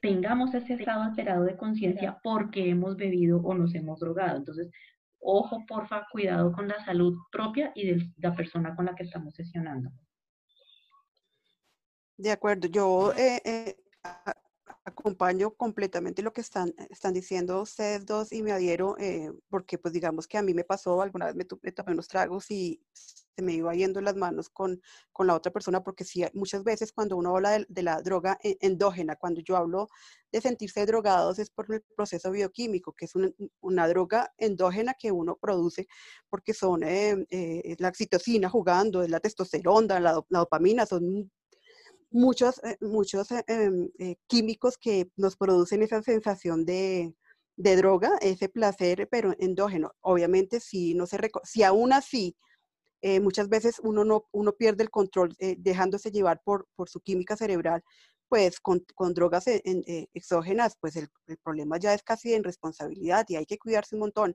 tengamos ese estado alterado de conciencia porque hemos bebido o nos hemos drogado. Entonces, ojo, porfa, cuidado con la salud propia y de la persona con la que estamos sesionando. De acuerdo, yo eh, eh, acompaño completamente lo que están, están diciendo ustedes dos y me adhiero eh, porque pues digamos que a mí me pasó, alguna vez me, tomé unos tragos y se me iba yendo las manos con, con la otra persona porque sí, muchas veces cuando uno habla de, la droga e, endógena, cuando yo hablo de sentirse drogados es por el proceso bioquímico, que es una, una droga endógena que uno produce porque son eh, eh, la oxitocina jugando, es la testosterona, la, dopamina, son muchos, eh, muchos em, químicos que nos producen esa sensación de, droga, ese placer, pero endógeno. Obviamente, si, no se si aún así muchas veces uno, no, uno pierde el control dejándose llevar por, por su química cerebral, pues con, drogas e, eh, exógenas, pues el, problema ya es casi de irresponsabilidad y hay que cuidarse un montón.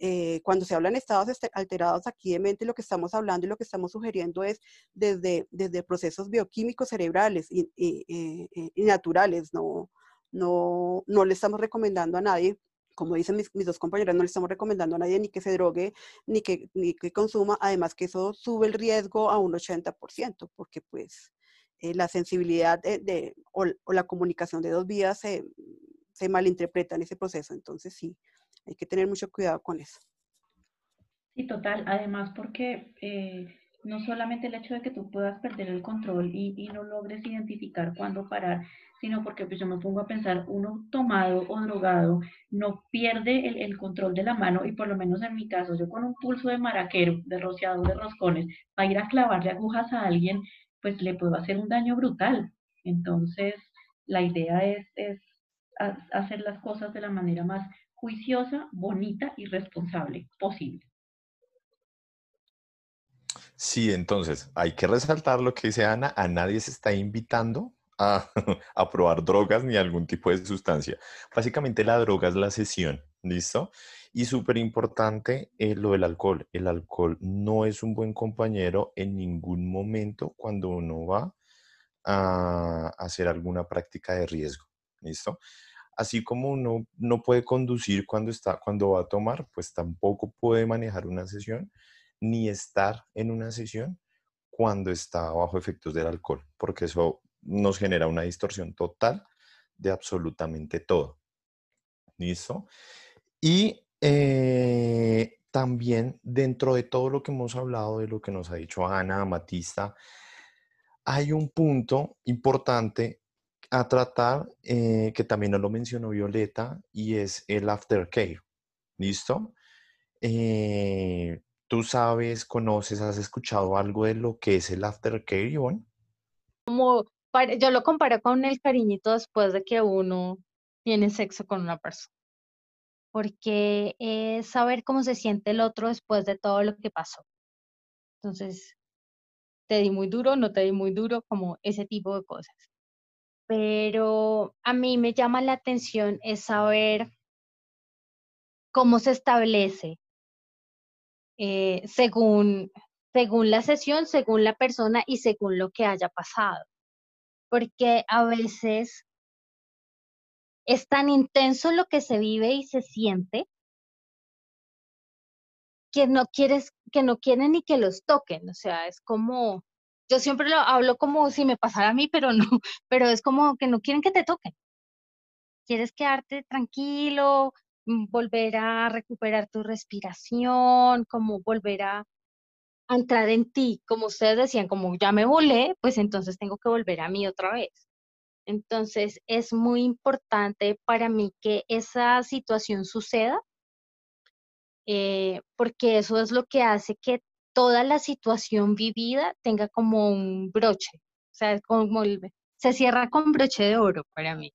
Eh, cuando se hablan estados este, alterados aquí de mente, lo que estamos hablando y lo que estamos sugiriendo es desde, desde procesos bioquímicos cerebrales y, y, naturales, no, no, no le estamos recomendando a nadie como dicen mis, dos compañeras, no le estamos recomendando a nadie ni que se drogue, ni que, ni que consuma, además que eso sube el riesgo a un 80%, porque pues eh, la sensibilidad de, o, la comunicación de dos vías se, se malinterpreta en ese proceso. Entonces sí, hay que tener mucho cuidado con eso. Sí, total. Además, porque eh, no solamente el hecho de que tú puedas perder el control y, no logres identificar cuándo parar, sino porque pues yo me pongo a pensar, uno tomado o drogado no pierde el, el, control de la mano y por lo menos en mi caso, yo con un pulso de maraquero, de rociado de roscones, para ir a clavarle agujas a alguien, pues le puedo hacer un daño brutal. Entonces, la idea es, es hacer las cosas de la manera más juiciosa, bonita y responsable posible. Sí, entonces hay que resaltar lo que dice Ana, a nadie se está invitando a, a, probar drogas ni algún tipo de sustancia. Básicamente la droga es la sesión, ¿listo? Y súper importante eh, lo del alcohol. El alcohol no es un buen compañero en ningún momento cuando uno va a hacer alguna práctica de riesgo. ¿Listo? Así como uno no puede conducir cuando, está, cuando va a tomar, pues tampoco puede manejar una sesión ni estar en una sesión cuando está bajo efectos del alcohol, porque eso nos genera una distorsión total de absolutamente todo. ¿Listo? Y eh, también dentro de todo lo que hemos hablado, de lo que nos ha dicho Ana, Matista, hay un punto importante a tratar eh, que también nos lo mencionó Violeta y es el aftercare. ¿Listo? Eh, ¿Tú sabes, conoces, has escuchado algo de lo que es el aftercare, Ivonne? Como, yo lo comparo con el cariñito después de que uno tiene sexo con una persona porque es saber cómo se siente el otro después de todo lo que pasó. Entonces, te di muy duro, no te di muy duro, como ese tipo de cosas. Pero a mí me llama la atención es saber cómo se establece eh, según, según la sesión, según la persona y según lo que haya pasado. Porque a veces es tan intenso lo que se vive y se siente que no quieres, que no quieren ni que los toquen, o sea, es como, yo siempre lo hablo como si me pasara a mí, pero no, pero es como que no quieren que te toquen. Quieres quedarte tranquilo, volver a recuperar tu respiración, como volver a, entrar en ti, como ustedes decían, como ya me volé, pues entonces tengo que volver a mí otra vez. Entonces es muy importante para mí que esa situación suceda, eh, porque eso es lo que hace que toda la situación vivida tenga como un broche, o sea, como se cierra con broche de oro para mí.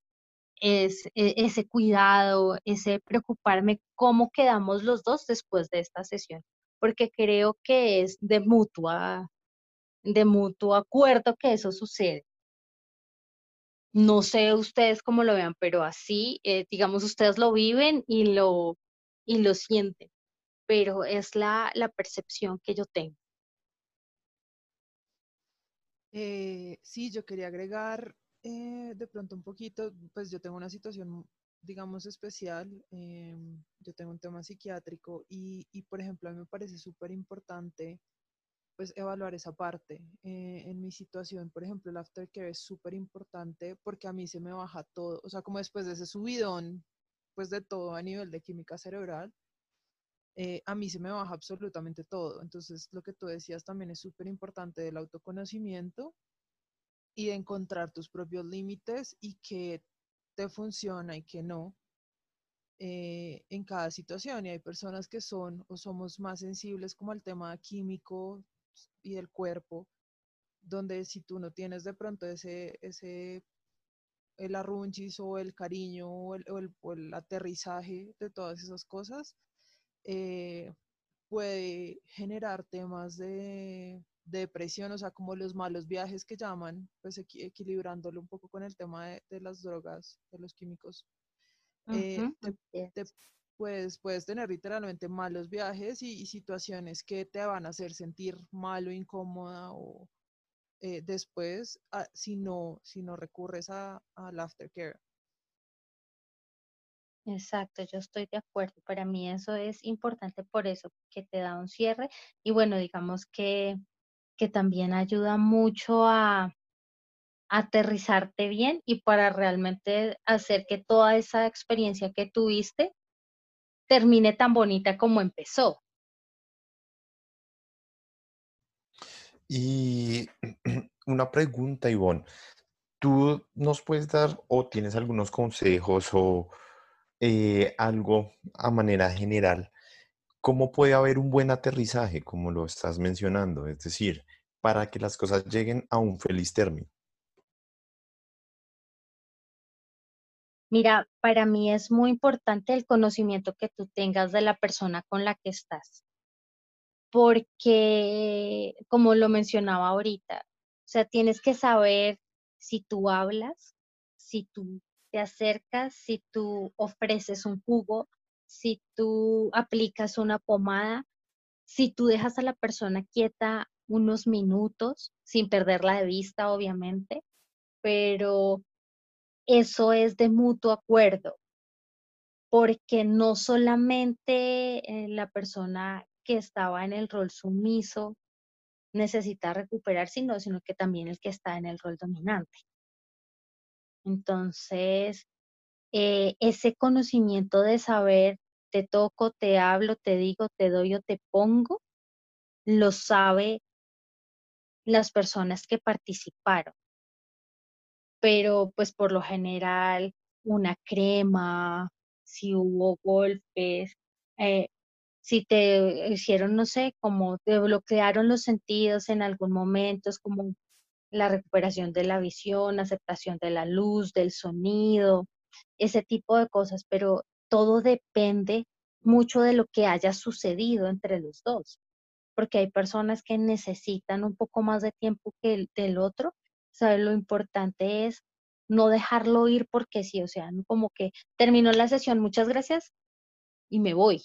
Es e, ese cuidado, ese preocuparme cómo quedamos los dos después de esta sesión, porque creo que es de mutua, de mutuo acuerdo que eso sucede. No sé ustedes cómo lo vean, pero así, eh, digamos, ustedes lo viven y lo, y lo sienten, pero es la, la percepción que yo tengo. Eh, sí, yo quería agregar eh, de pronto un poquito, pues yo tengo una situación, digamos, especial, em, yo tengo un tema psiquiátrico y, y, por ejemplo, a mí me parece súper importante pues evaluar esa parte. Eh, en mi situación, por ejemplo, el aftercare es súper importante porque a mí se me baja todo, o sea, como después de ese subidón, pues de todo a nivel de química cerebral, eh, a mí se me baja absolutamente todo. Entonces, lo que tú decías también es súper importante del autoconocimiento y de encontrar tus propios límites y que te funciona y que no. Eh, en cada situación y hay personas que son o somos más sensibles como al tema químico y del cuerpo, donde si tú no tienes de pronto ese, ese el arrunchis o el cariño o el, aterrizaje de todas esas cosas, eh, puede generar temas de, depresión, o sea, como los malos viajes que llaman, pues equilibrándolo un poco con el tema de, las drogas, de los químicos. Eh, pues puedes tener literalmente malos viajes y, situaciones que te van a hacer sentir mal o incómoda o eh, después ah, si, no, si no recurres a, al aftercare. Exacto, yo estoy de acuerdo. Para mí eso es importante por eso, que te da un cierre y bueno, digamos que, que también ayuda mucho a, aterrizarte bien y para realmente hacer que toda esa experiencia que tuviste termine tan bonita como empezó. Y una pregunta, Ivonne. ¿Tú nos puedes dar o tienes algunos consejos o eh, algo a manera general? ¿Cómo puede haber un buen aterrizaje, como lo estás mencionando? Es decir, para que las cosas lleguen a un feliz término. Mira, para mí es muy importante el conocimiento que tú tengas de la persona con la que estás, porque, como lo mencionaba ahorita, o sea, tienes que saber si tú hablas, si tú te acercas, si tú ofreces un jugo, si tú aplicas una pomada, si tú dejas a la persona quieta unos minutos, sin perderla de vista, obviamente, pero eso es de mutuo acuerdo, porque no solamente eh, la persona que estaba en el rol sumiso necesita recuperar, sino, sino que también el que está en el rol dominante. Entonces, eh, ese conocimiento de saber, te toco, te hablo, te digo, te doy o te pongo, lo sabe las personas que participaron. Pero pues por lo general una crema, si hubo golpes, eh, si te hicieron, no sé, como te bloquearon los sentidos en algún momento, es como la recuperación de la visión, aceptación de la luz, del sonido, ese tipo de cosas, pero todo depende mucho de lo que haya sucedido entre los dos, porque hay personas que necesitan un poco más de tiempo que el del otro ¿sabes? Lo importante es no dejarlo ir porque sí, o sea, como que terminó la sesión, muchas gracias y me voy.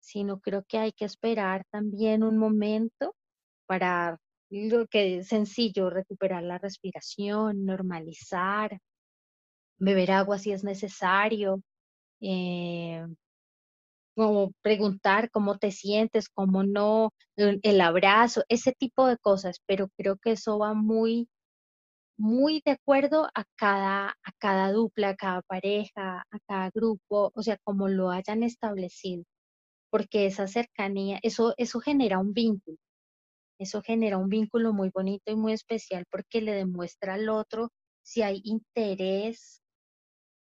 Sino creo que hay que esperar también un momento para lo que es sencillo, recuperar la respiración, normalizar, beber agua si es necesario, eh, como preguntar cómo te sientes, cómo no, el abrazo, ese tipo de cosas, pero creo que eso va muy, muy de acuerdo a cada, a cada dupla, a cada pareja, a cada grupo, o sea, como lo hayan establecido, porque esa cercanía, eso, eso genera un vínculo, eso genera un vínculo muy bonito y muy especial porque le demuestra al otro si hay interés,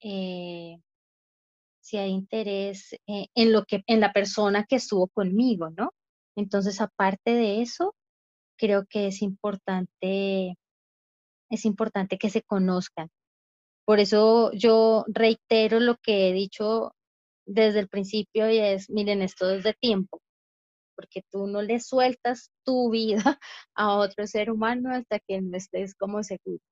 eh, si hay interés eh, en lo que, en la persona que estuvo conmigo, ¿no? Entonces, aparte de eso, creo que es importante, es importante que se conozcan. Por eso yo reitero lo que he dicho desde el principio y es, miren, esto es de tiempo, porque tú no le sueltas tu vida a otro ser humano hasta que no estés como seguro.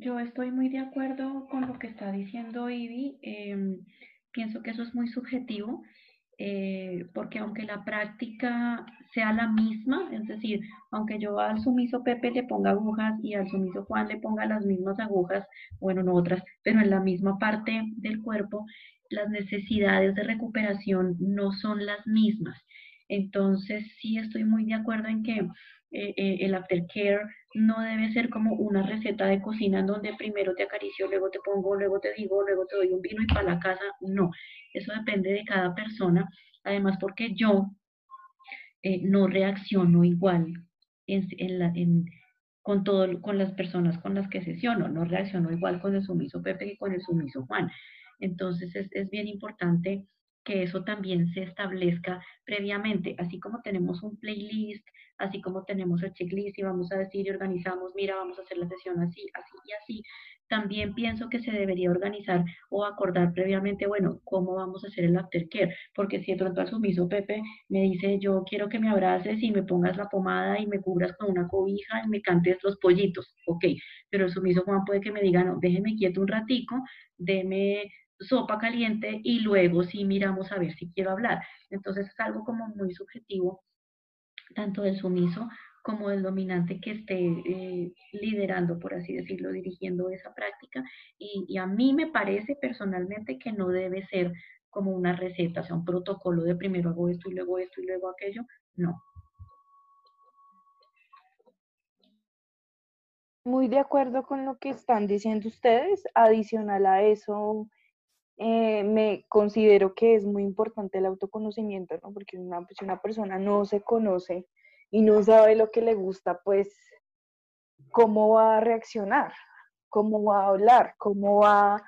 Yo estoy muy de acuerdo con lo que está diciendo Ivy. Em, pienso que eso es muy subjetivo, eh, porque aunque la práctica sea la misma, es decir, aunque yo al sumiso Pepe le ponga agujas y al sumiso Juan le ponga las mismas agujas, bueno, no otras, pero en la misma parte del cuerpo, las necesidades de recuperación no son las mismas. Entonces, sí estoy muy de acuerdo en que eh, eh, el aftercare no debe ser como una receta de cocina en donde primero te acaricio, luego te pongo, luego te digo, luego te doy un vino y para la casa. No, eso depende de cada persona. Además, porque yo eh, no reacciono igual con, todo, con las personas con las que sesiono, no reacciono igual con el sumiso Pepe que con el sumiso Juan. Entonces es, es bien importante que eso también se establezca previamente, así como tenemos un playlist, así como tenemos el checklist y vamos a decir y organizamos, mira, vamos a hacer la sesión así, así y así. También pienso que se debería organizar o acordar previamente, bueno, cómo vamos a hacer el aftercare, porque si de pronto al sumiso Pepe me dice, yo quiero que me abraces y me pongas la pomada y me cubras con una cobija y me cantes los pollitos, ok, pero el sumiso Juan puede que me diga, no, déjeme quieto un ratico, deme sopa caliente y luego sí miramos a ver si quiero hablar. Entonces es algo como muy subjetivo, tanto del sumiso como del dominante que esté eh, liderando, por así decirlo, dirigiendo esa práctica. Y, a mí me parece personalmente que no debe ser como una receta, o sea, un protocolo de primero hago esto y luego esto y luego aquello. No. Muy de acuerdo con lo que están diciendo ustedes. Adicional a eso, eh, me considero que es muy importante el autoconocimiento, ¿no? Porque una, si una persona no se conoce y no sabe lo que le gusta, pues, ¿cómo va a reaccionar? ¿Cómo va a hablar? ¿Cómo va...?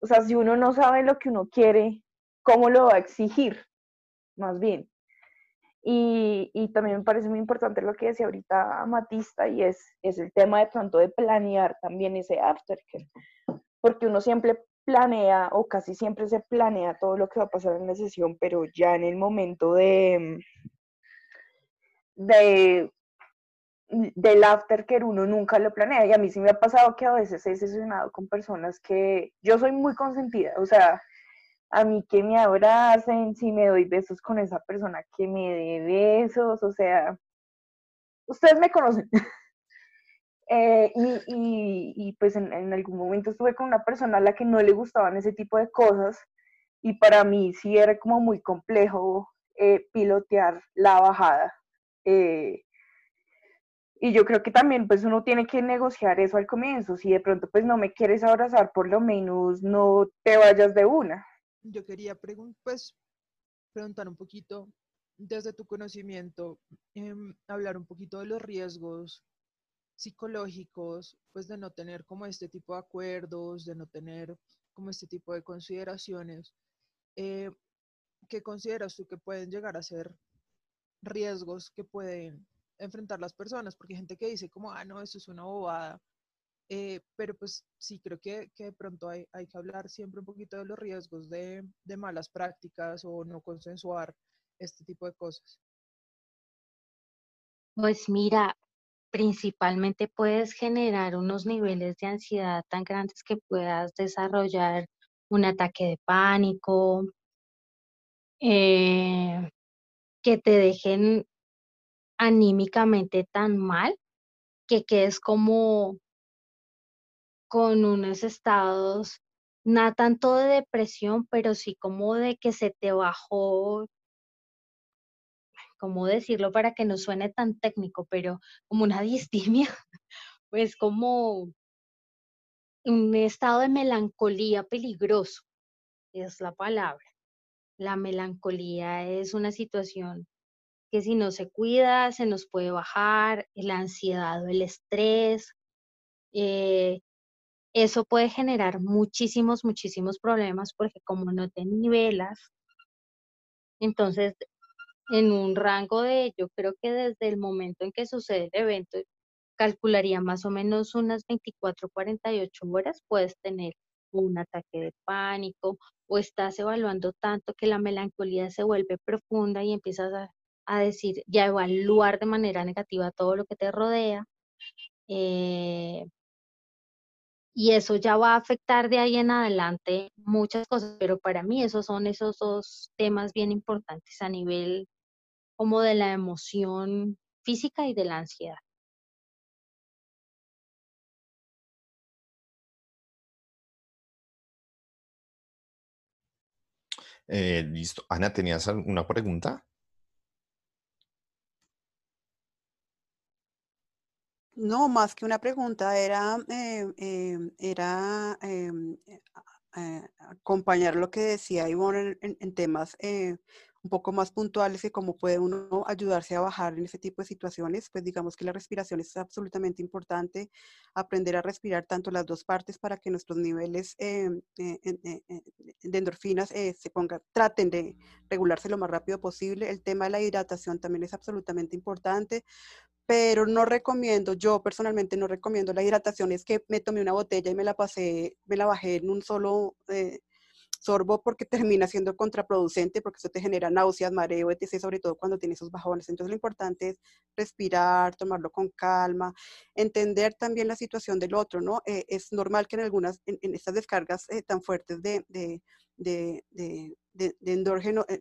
O sea, si uno no sabe lo que uno quiere, ¿cómo lo va a exigir? Más bien. Y, y, también me parece muy importante lo que decía ahorita Matista y es, es el tema de pronto de planear también ese aftercare, porque uno siempre planea o casi siempre se planea todo lo que va a pasar en la sesión, pero ya en el momento de, de del aftercare uno nunca lo planea y a mí sí me ha pasado que a veces he sesionado con personas que yo soy muy consentida, o sea, a mí que me abracen, si me doy besos con esa persona que me dé besos, o sea, ustedes me conocen. Eh, y, pues en, algún momento estuve con una persona a la que no le gustaban ese tipo de cosas y para mí sí era como muy complejo eh, pilotear la bajada. Eh, y yo creo que también pues uno tiene que negociar eso al comienzo. Si de pronto pues no me quieres abrazar, por lo menos no te vayas de una. Yo quería pues, preguntar un poquito desde tu conocimiento, em, hablar un poquito de los riesgos psicológicos, pues de no tener como este tipo de acuerdos, de no tener como este tipo de consideraciones, eh, ¿qué consideras tú que pueden llegar a ser riesgos que pueden enfrentar las personas? Porque hay gente que dice como, ah, no, eso es una bobada, eh, pero pues sí, creo que, que de pronto hay, hay, que hablar siempre un poquito de los riesgos de, de malas prácticas o no consensuar este tipo de cosas. Pues mira, principalmente puedes generar unos niveles de ansiedad tan grandes que puedas desarrollar un ataque de pánico, eh, que te dejen anímicamente tan mal que quedes como con unos estados nada tanto de depresión, pero sí como de que se te bajó, ¿cómo decirlo para que no suene tan técnico? Pero como una distimia, pues como un estado de melancolía peligroso, es la palabra. La melancolía es una situación que si no se cuida se nos puede bajar, la ansiedad o el estrés. Eh, eso puede generar muchísimos, muchísimos problemas porque como no te nivelas, entonces en un rango de, yo creo que desde el momento en que sucede el evento, calcularía más o menos unas 24, 48 horas, puedes tener un ataque de pánico o estás evaluando tanto que la melancolía se vuelve profunda y empiezas a, decir y a evaluar de manera negativa todo lo que te rodea. Eh, y eso ya va a afectar de ahí en adelante muchas cosas, pero para mí esos son esos dos temas bien importantes a nivel como de la emoción física y de la ansiedad. Eh, listo. Ana, ¿tenías alguna pregunta? No, más que una pregunta, era, eh, em, era em, eh, acompañar lo que decía Ivonne en, temas un poco más puntuales y cómo puede uno ayudarse a bajar en ese tipo de situaciones, pues digamos que la respiración es absolutamente importante, aprender a respirar tanto las dos partes para que nuestros niveles em, de endorfinas se pongan, traten de regularse lo más rápido posible. El tema de la hidratación también es absolutamente importante pero no recomiendo, yo personalmente no recomiendo la hidratación, es que me tomé una botella y me la pasé, me la bajé en un solo eh, sorbo porque termina siendo contraproducente, porque eso te genera náuseas, mareo, etc., sobre todo cuando tienes esos bajones. Entonces lo importante es respirar, tomarlo con calma, entender también la situación del otro, ¿no? Eh, es normal que en algunas, en, estas descargas eh, tan fuertes de, de, de, de, endógeno, eh,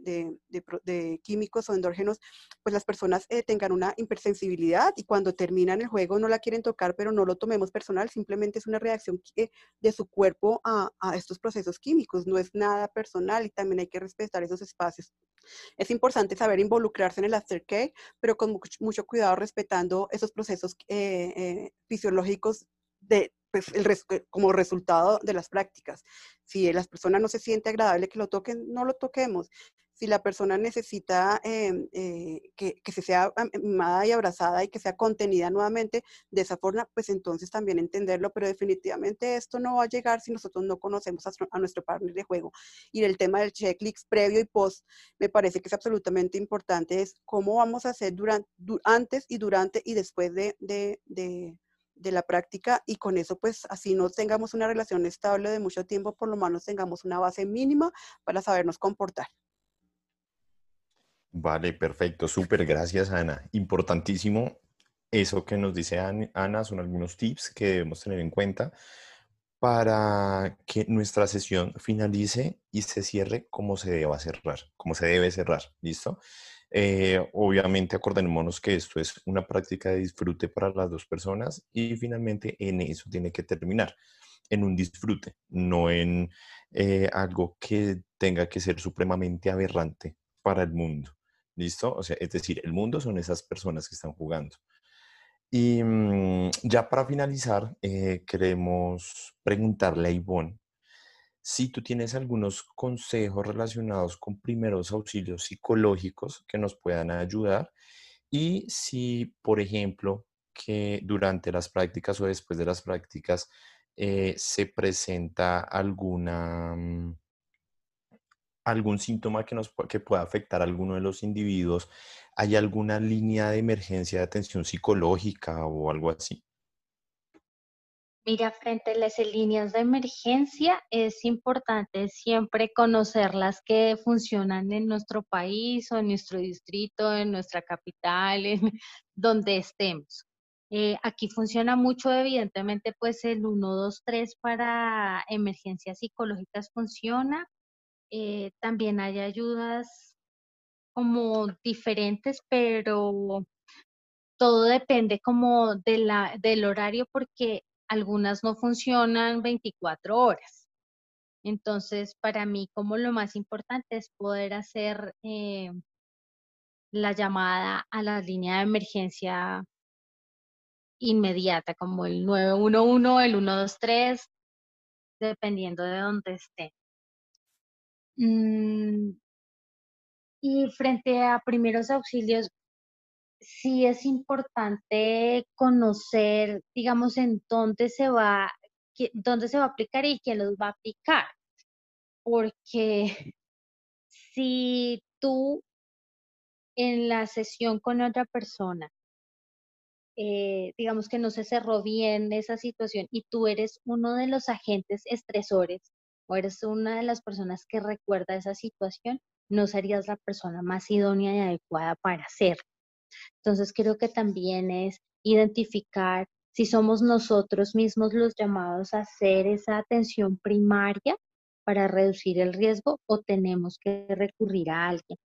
de, químicos o endógenos, pues las personas eh, tengan una hipersensibilidad y cuando terminan el juego no la quieren tocar, pero no lo tomemos personal, simplemente es una reacción de su cuerpo a, a estos procesos químicos, no es nada personal y también hay que respetar esos espacios. Es importante saber involucrarse en el aftercare, pero con mucho, cuidado respetando esos procesos eh, fisiológicos de, pues, el eh, como resultado de las prácticas. Si las personas no se siente agradable que lo toquen, no lo toquemos. Si la persona necesita em, eh, que, que, se sea mimada y abrazada y que sea contenida nuevamente de esa forma, pues entonces también entenderlo, pero definitivamente esto no va a llegar si nosotros no conocemos a, nuestro partner de juego. Y el tema del checklist previo y post, me parece que es absolutamente importante, es cómo vamos a hacer durante, antes y durante y después de, de, de de la práctica y con eso pues así no tengamos una relación estable de mucho tiempo, por lo menos tengamos una base mínima para sabernos comportar. Vale, perfecto, súper, gracias Ana. Importantísimo eso que nos dice Ana, son algunos tips que debemos tener en cuenta para que nuestra sesión finalice y se cierre como se deba cerrar, como se debe cerrar, ¿listo? Eh, obviamente acordémonos que esto es una práctica de disfrute para las dos personas y finalmente en eso tiene que terminar, en un disfrute, no en eh, algo que tenga que ser supremamente aberrante para el mundo. ¿Listo? O sea, es decir, el mundo son esas personas que están jugando. Y mm, ya para finalizar, eh, queremos preguntarle a Ivonne si tú tienes algunos consejos relacionados con primeros auxilios psicológicos que nos puedan ayudar y si, por ejemplo, que durante las prácticas o después de las prácticas eh, se presenta alguna, mm, algún síntoma que, nos, que pueda afectar a alguno de los individuos, ¿hay alguna línea de emergencia de atención psicológica o algo así? Mira, frente a las líneas de emergencia es importante siempre conocer las que funcionan en nuestro país o en nuestro distrito, en nuestra capital, en donde estemos. Eh, aquí funciona mucho, evidentemente, pues el 123 para emergencias psicológicas funciona. Eh, también hay ayudas como diferentes, pero todo depende como de la, del horario porque algunas no funcionan 24 horas. Entonces, para mí, como lo más importante es poder hacer eh, la llamada a la línea de emergencia inmediata, como el 911, el 123, dependiendo de dónde esté. Mm, y frente a primeros auxilios, sí es importante conocer, digamos, en dónde se va, dónde se va a aplicar y quién los va a aplicar. Porque si tú en la sesión con otra persona, eh, digamos que no se cerró bien esa situación y tú eres uno de los agentes estresores o eres una de las personas que recuerda esa situación, no serías la persona más idónea y adecuada para hacerlo. Entonces creo que también es identificar si somos nosotros mismos los llamados a hacer esa atención primaria para reducir el riesgo o tenemos que recurrir a alguien.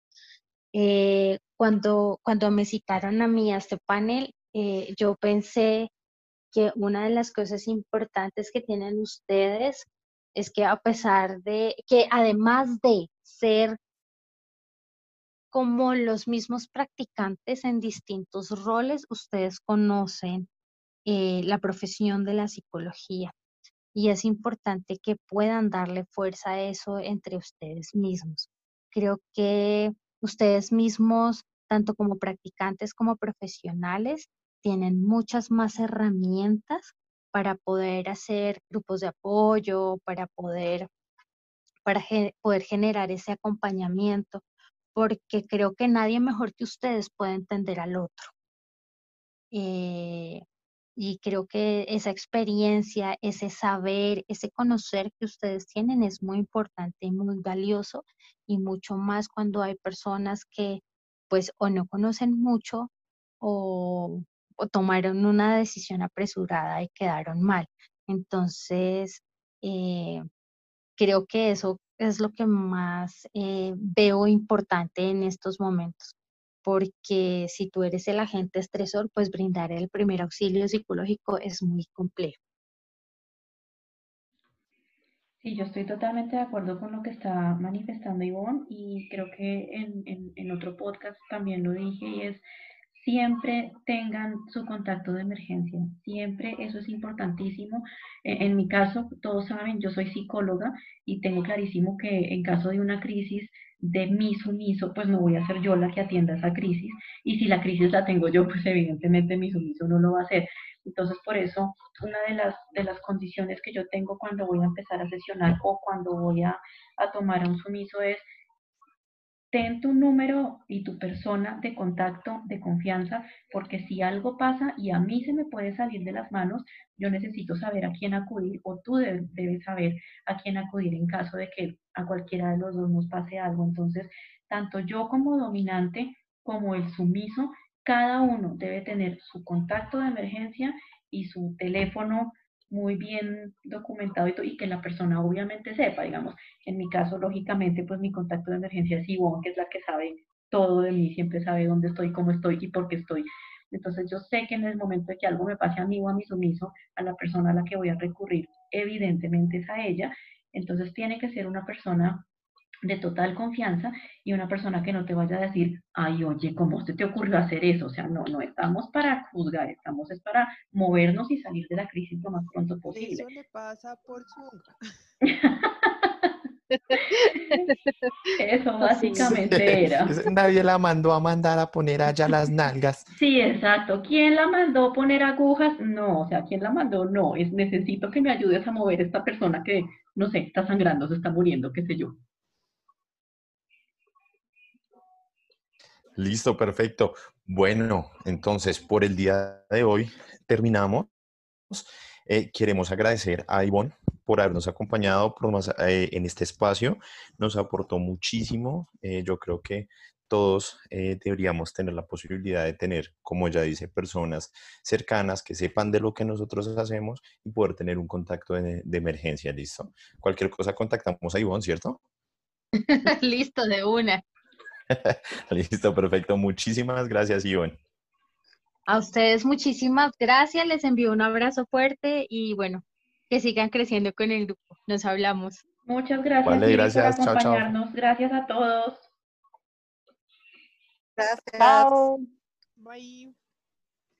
Eh, cuando, cuando me citaron a mí a este panel, eh, yo pensé que una de las cosas importantes que tienen ustedes es que a pesar de que además de ser como los mismos practicantes en distintos roles, ustedes conocen eh, la profesión de la psicología y es importante que puedan darle fuerza a eso entre ustedes mismos. Creo que ustedes mismos, tanto como practicantes como profesionales, tienen muchas más herramientas para poder hacer grupos de apoyo, para poder, para poder generar ese acompañamiento, porque creo que nadie mejor que ustedes puede entender al otro. Eh, y creo que esa experiencia, ese saber, ese conocer que ustedes tienen es muy importante y muy valioso y mucho más cuando hay personas que pues o no conocen mucho o, tomaron una decisión apresurada y quedaron mal. Entonces, eh, creo que eso es lo que más eh, veo importante en estos momentos porque si tú eres el agente estresor, pues brindar el primer auxilio psicológico es muy complejo. Sí, yo estoy totalmente de acuerdo con lo que está manifestando Ivonne y creo que en, en otro podcast también lo dije y es siempre tengan su contacto de emergencia, siempre eso es importantísimo. E, en, mi caso, todos saben, yo soy psicóloga y tengo clarísimo que en caso de una crisis de mi sumiso, pues no voy a ser yo la que atienda esa crisis y si la crisis la tengo yo, pues evidentemente mi sumiso no lo va a hacer. Entonces, por eso, una de las, de las condiciones que yo tengo cuando voy a empezar a sesionar o cuando voy a, a tomar a un sumiso es ten tu número y tu persona de contacto de confianza, porque si algo pasa y a mí se me puede salir de las manos, yo necesito saber a quién acudir o tú debes, saber a quién acudir en caso de que a cualquiera de los dos nos pase algo. Entonces, tanto yo como dominante como el sumiso, cada uno debe tener su contacto de emergencia y su teléfono muy bien documentado y, que la persona obviamente sepa, digamos. En mi caso, lógicamente, pues mi contacto de emergencia es Ivonne, que es la que sabe todo de mí, siempre sabe dónde estoy, cómo estoy y por qué estoy. Entonces yo sé que en el momento de que algo me pase a mí o a mi sumiso, a la persona a la que voy a recurrir, evidentemente es a ella. Entonces tiene que ser una persona de total confianza y una persona que no te vaya a decir, ay, oye, ¿cómo se te ocurrió hacer eso? O sea, no, no estamos para juzgar, estamos es para movernos y salir de la crisis lo más pronto posible. Eso le pasa por Eso básicamente era. Nadie la mandó a mandar a poner allá las nalgas. Sí, exacto. ¿Quién la mandó a poner agujas? No, o sea, ¿quién la mandó? No, es necesito que me ayudes a mover esta persona que, no sé, está sangrando, se está muriendo, qué sé yo. Listo, perfecto. Bueno, entonces por el día de hoy terminamos. Eh, queremos agradecer a Ivonne por habernos acompañado por eh, en este espacio. Nos aportó muchísimo. Eh, yo creo que todos deberíamos tener la posibilidad de tener, como ya dice, personas cercanas que sepan de lo que nosotros hacemos y poder tener un contacto de, de emergencia. Listo. Cualquier cosa contactamos a Ivonne, ¿cierto? Listo, de una. Listo, perfecto. Muchísimas gracias, Ivonne. A ustedes muchísimas gracias, les envío un abrazo fuerte y bueno, que sigan creciendo con el grupo. Nos hablamos. Muchas gracias, Vale, gracias. por Chao, chao. acompañarnos. Gracias a todos. Gracias. Chao. Bye.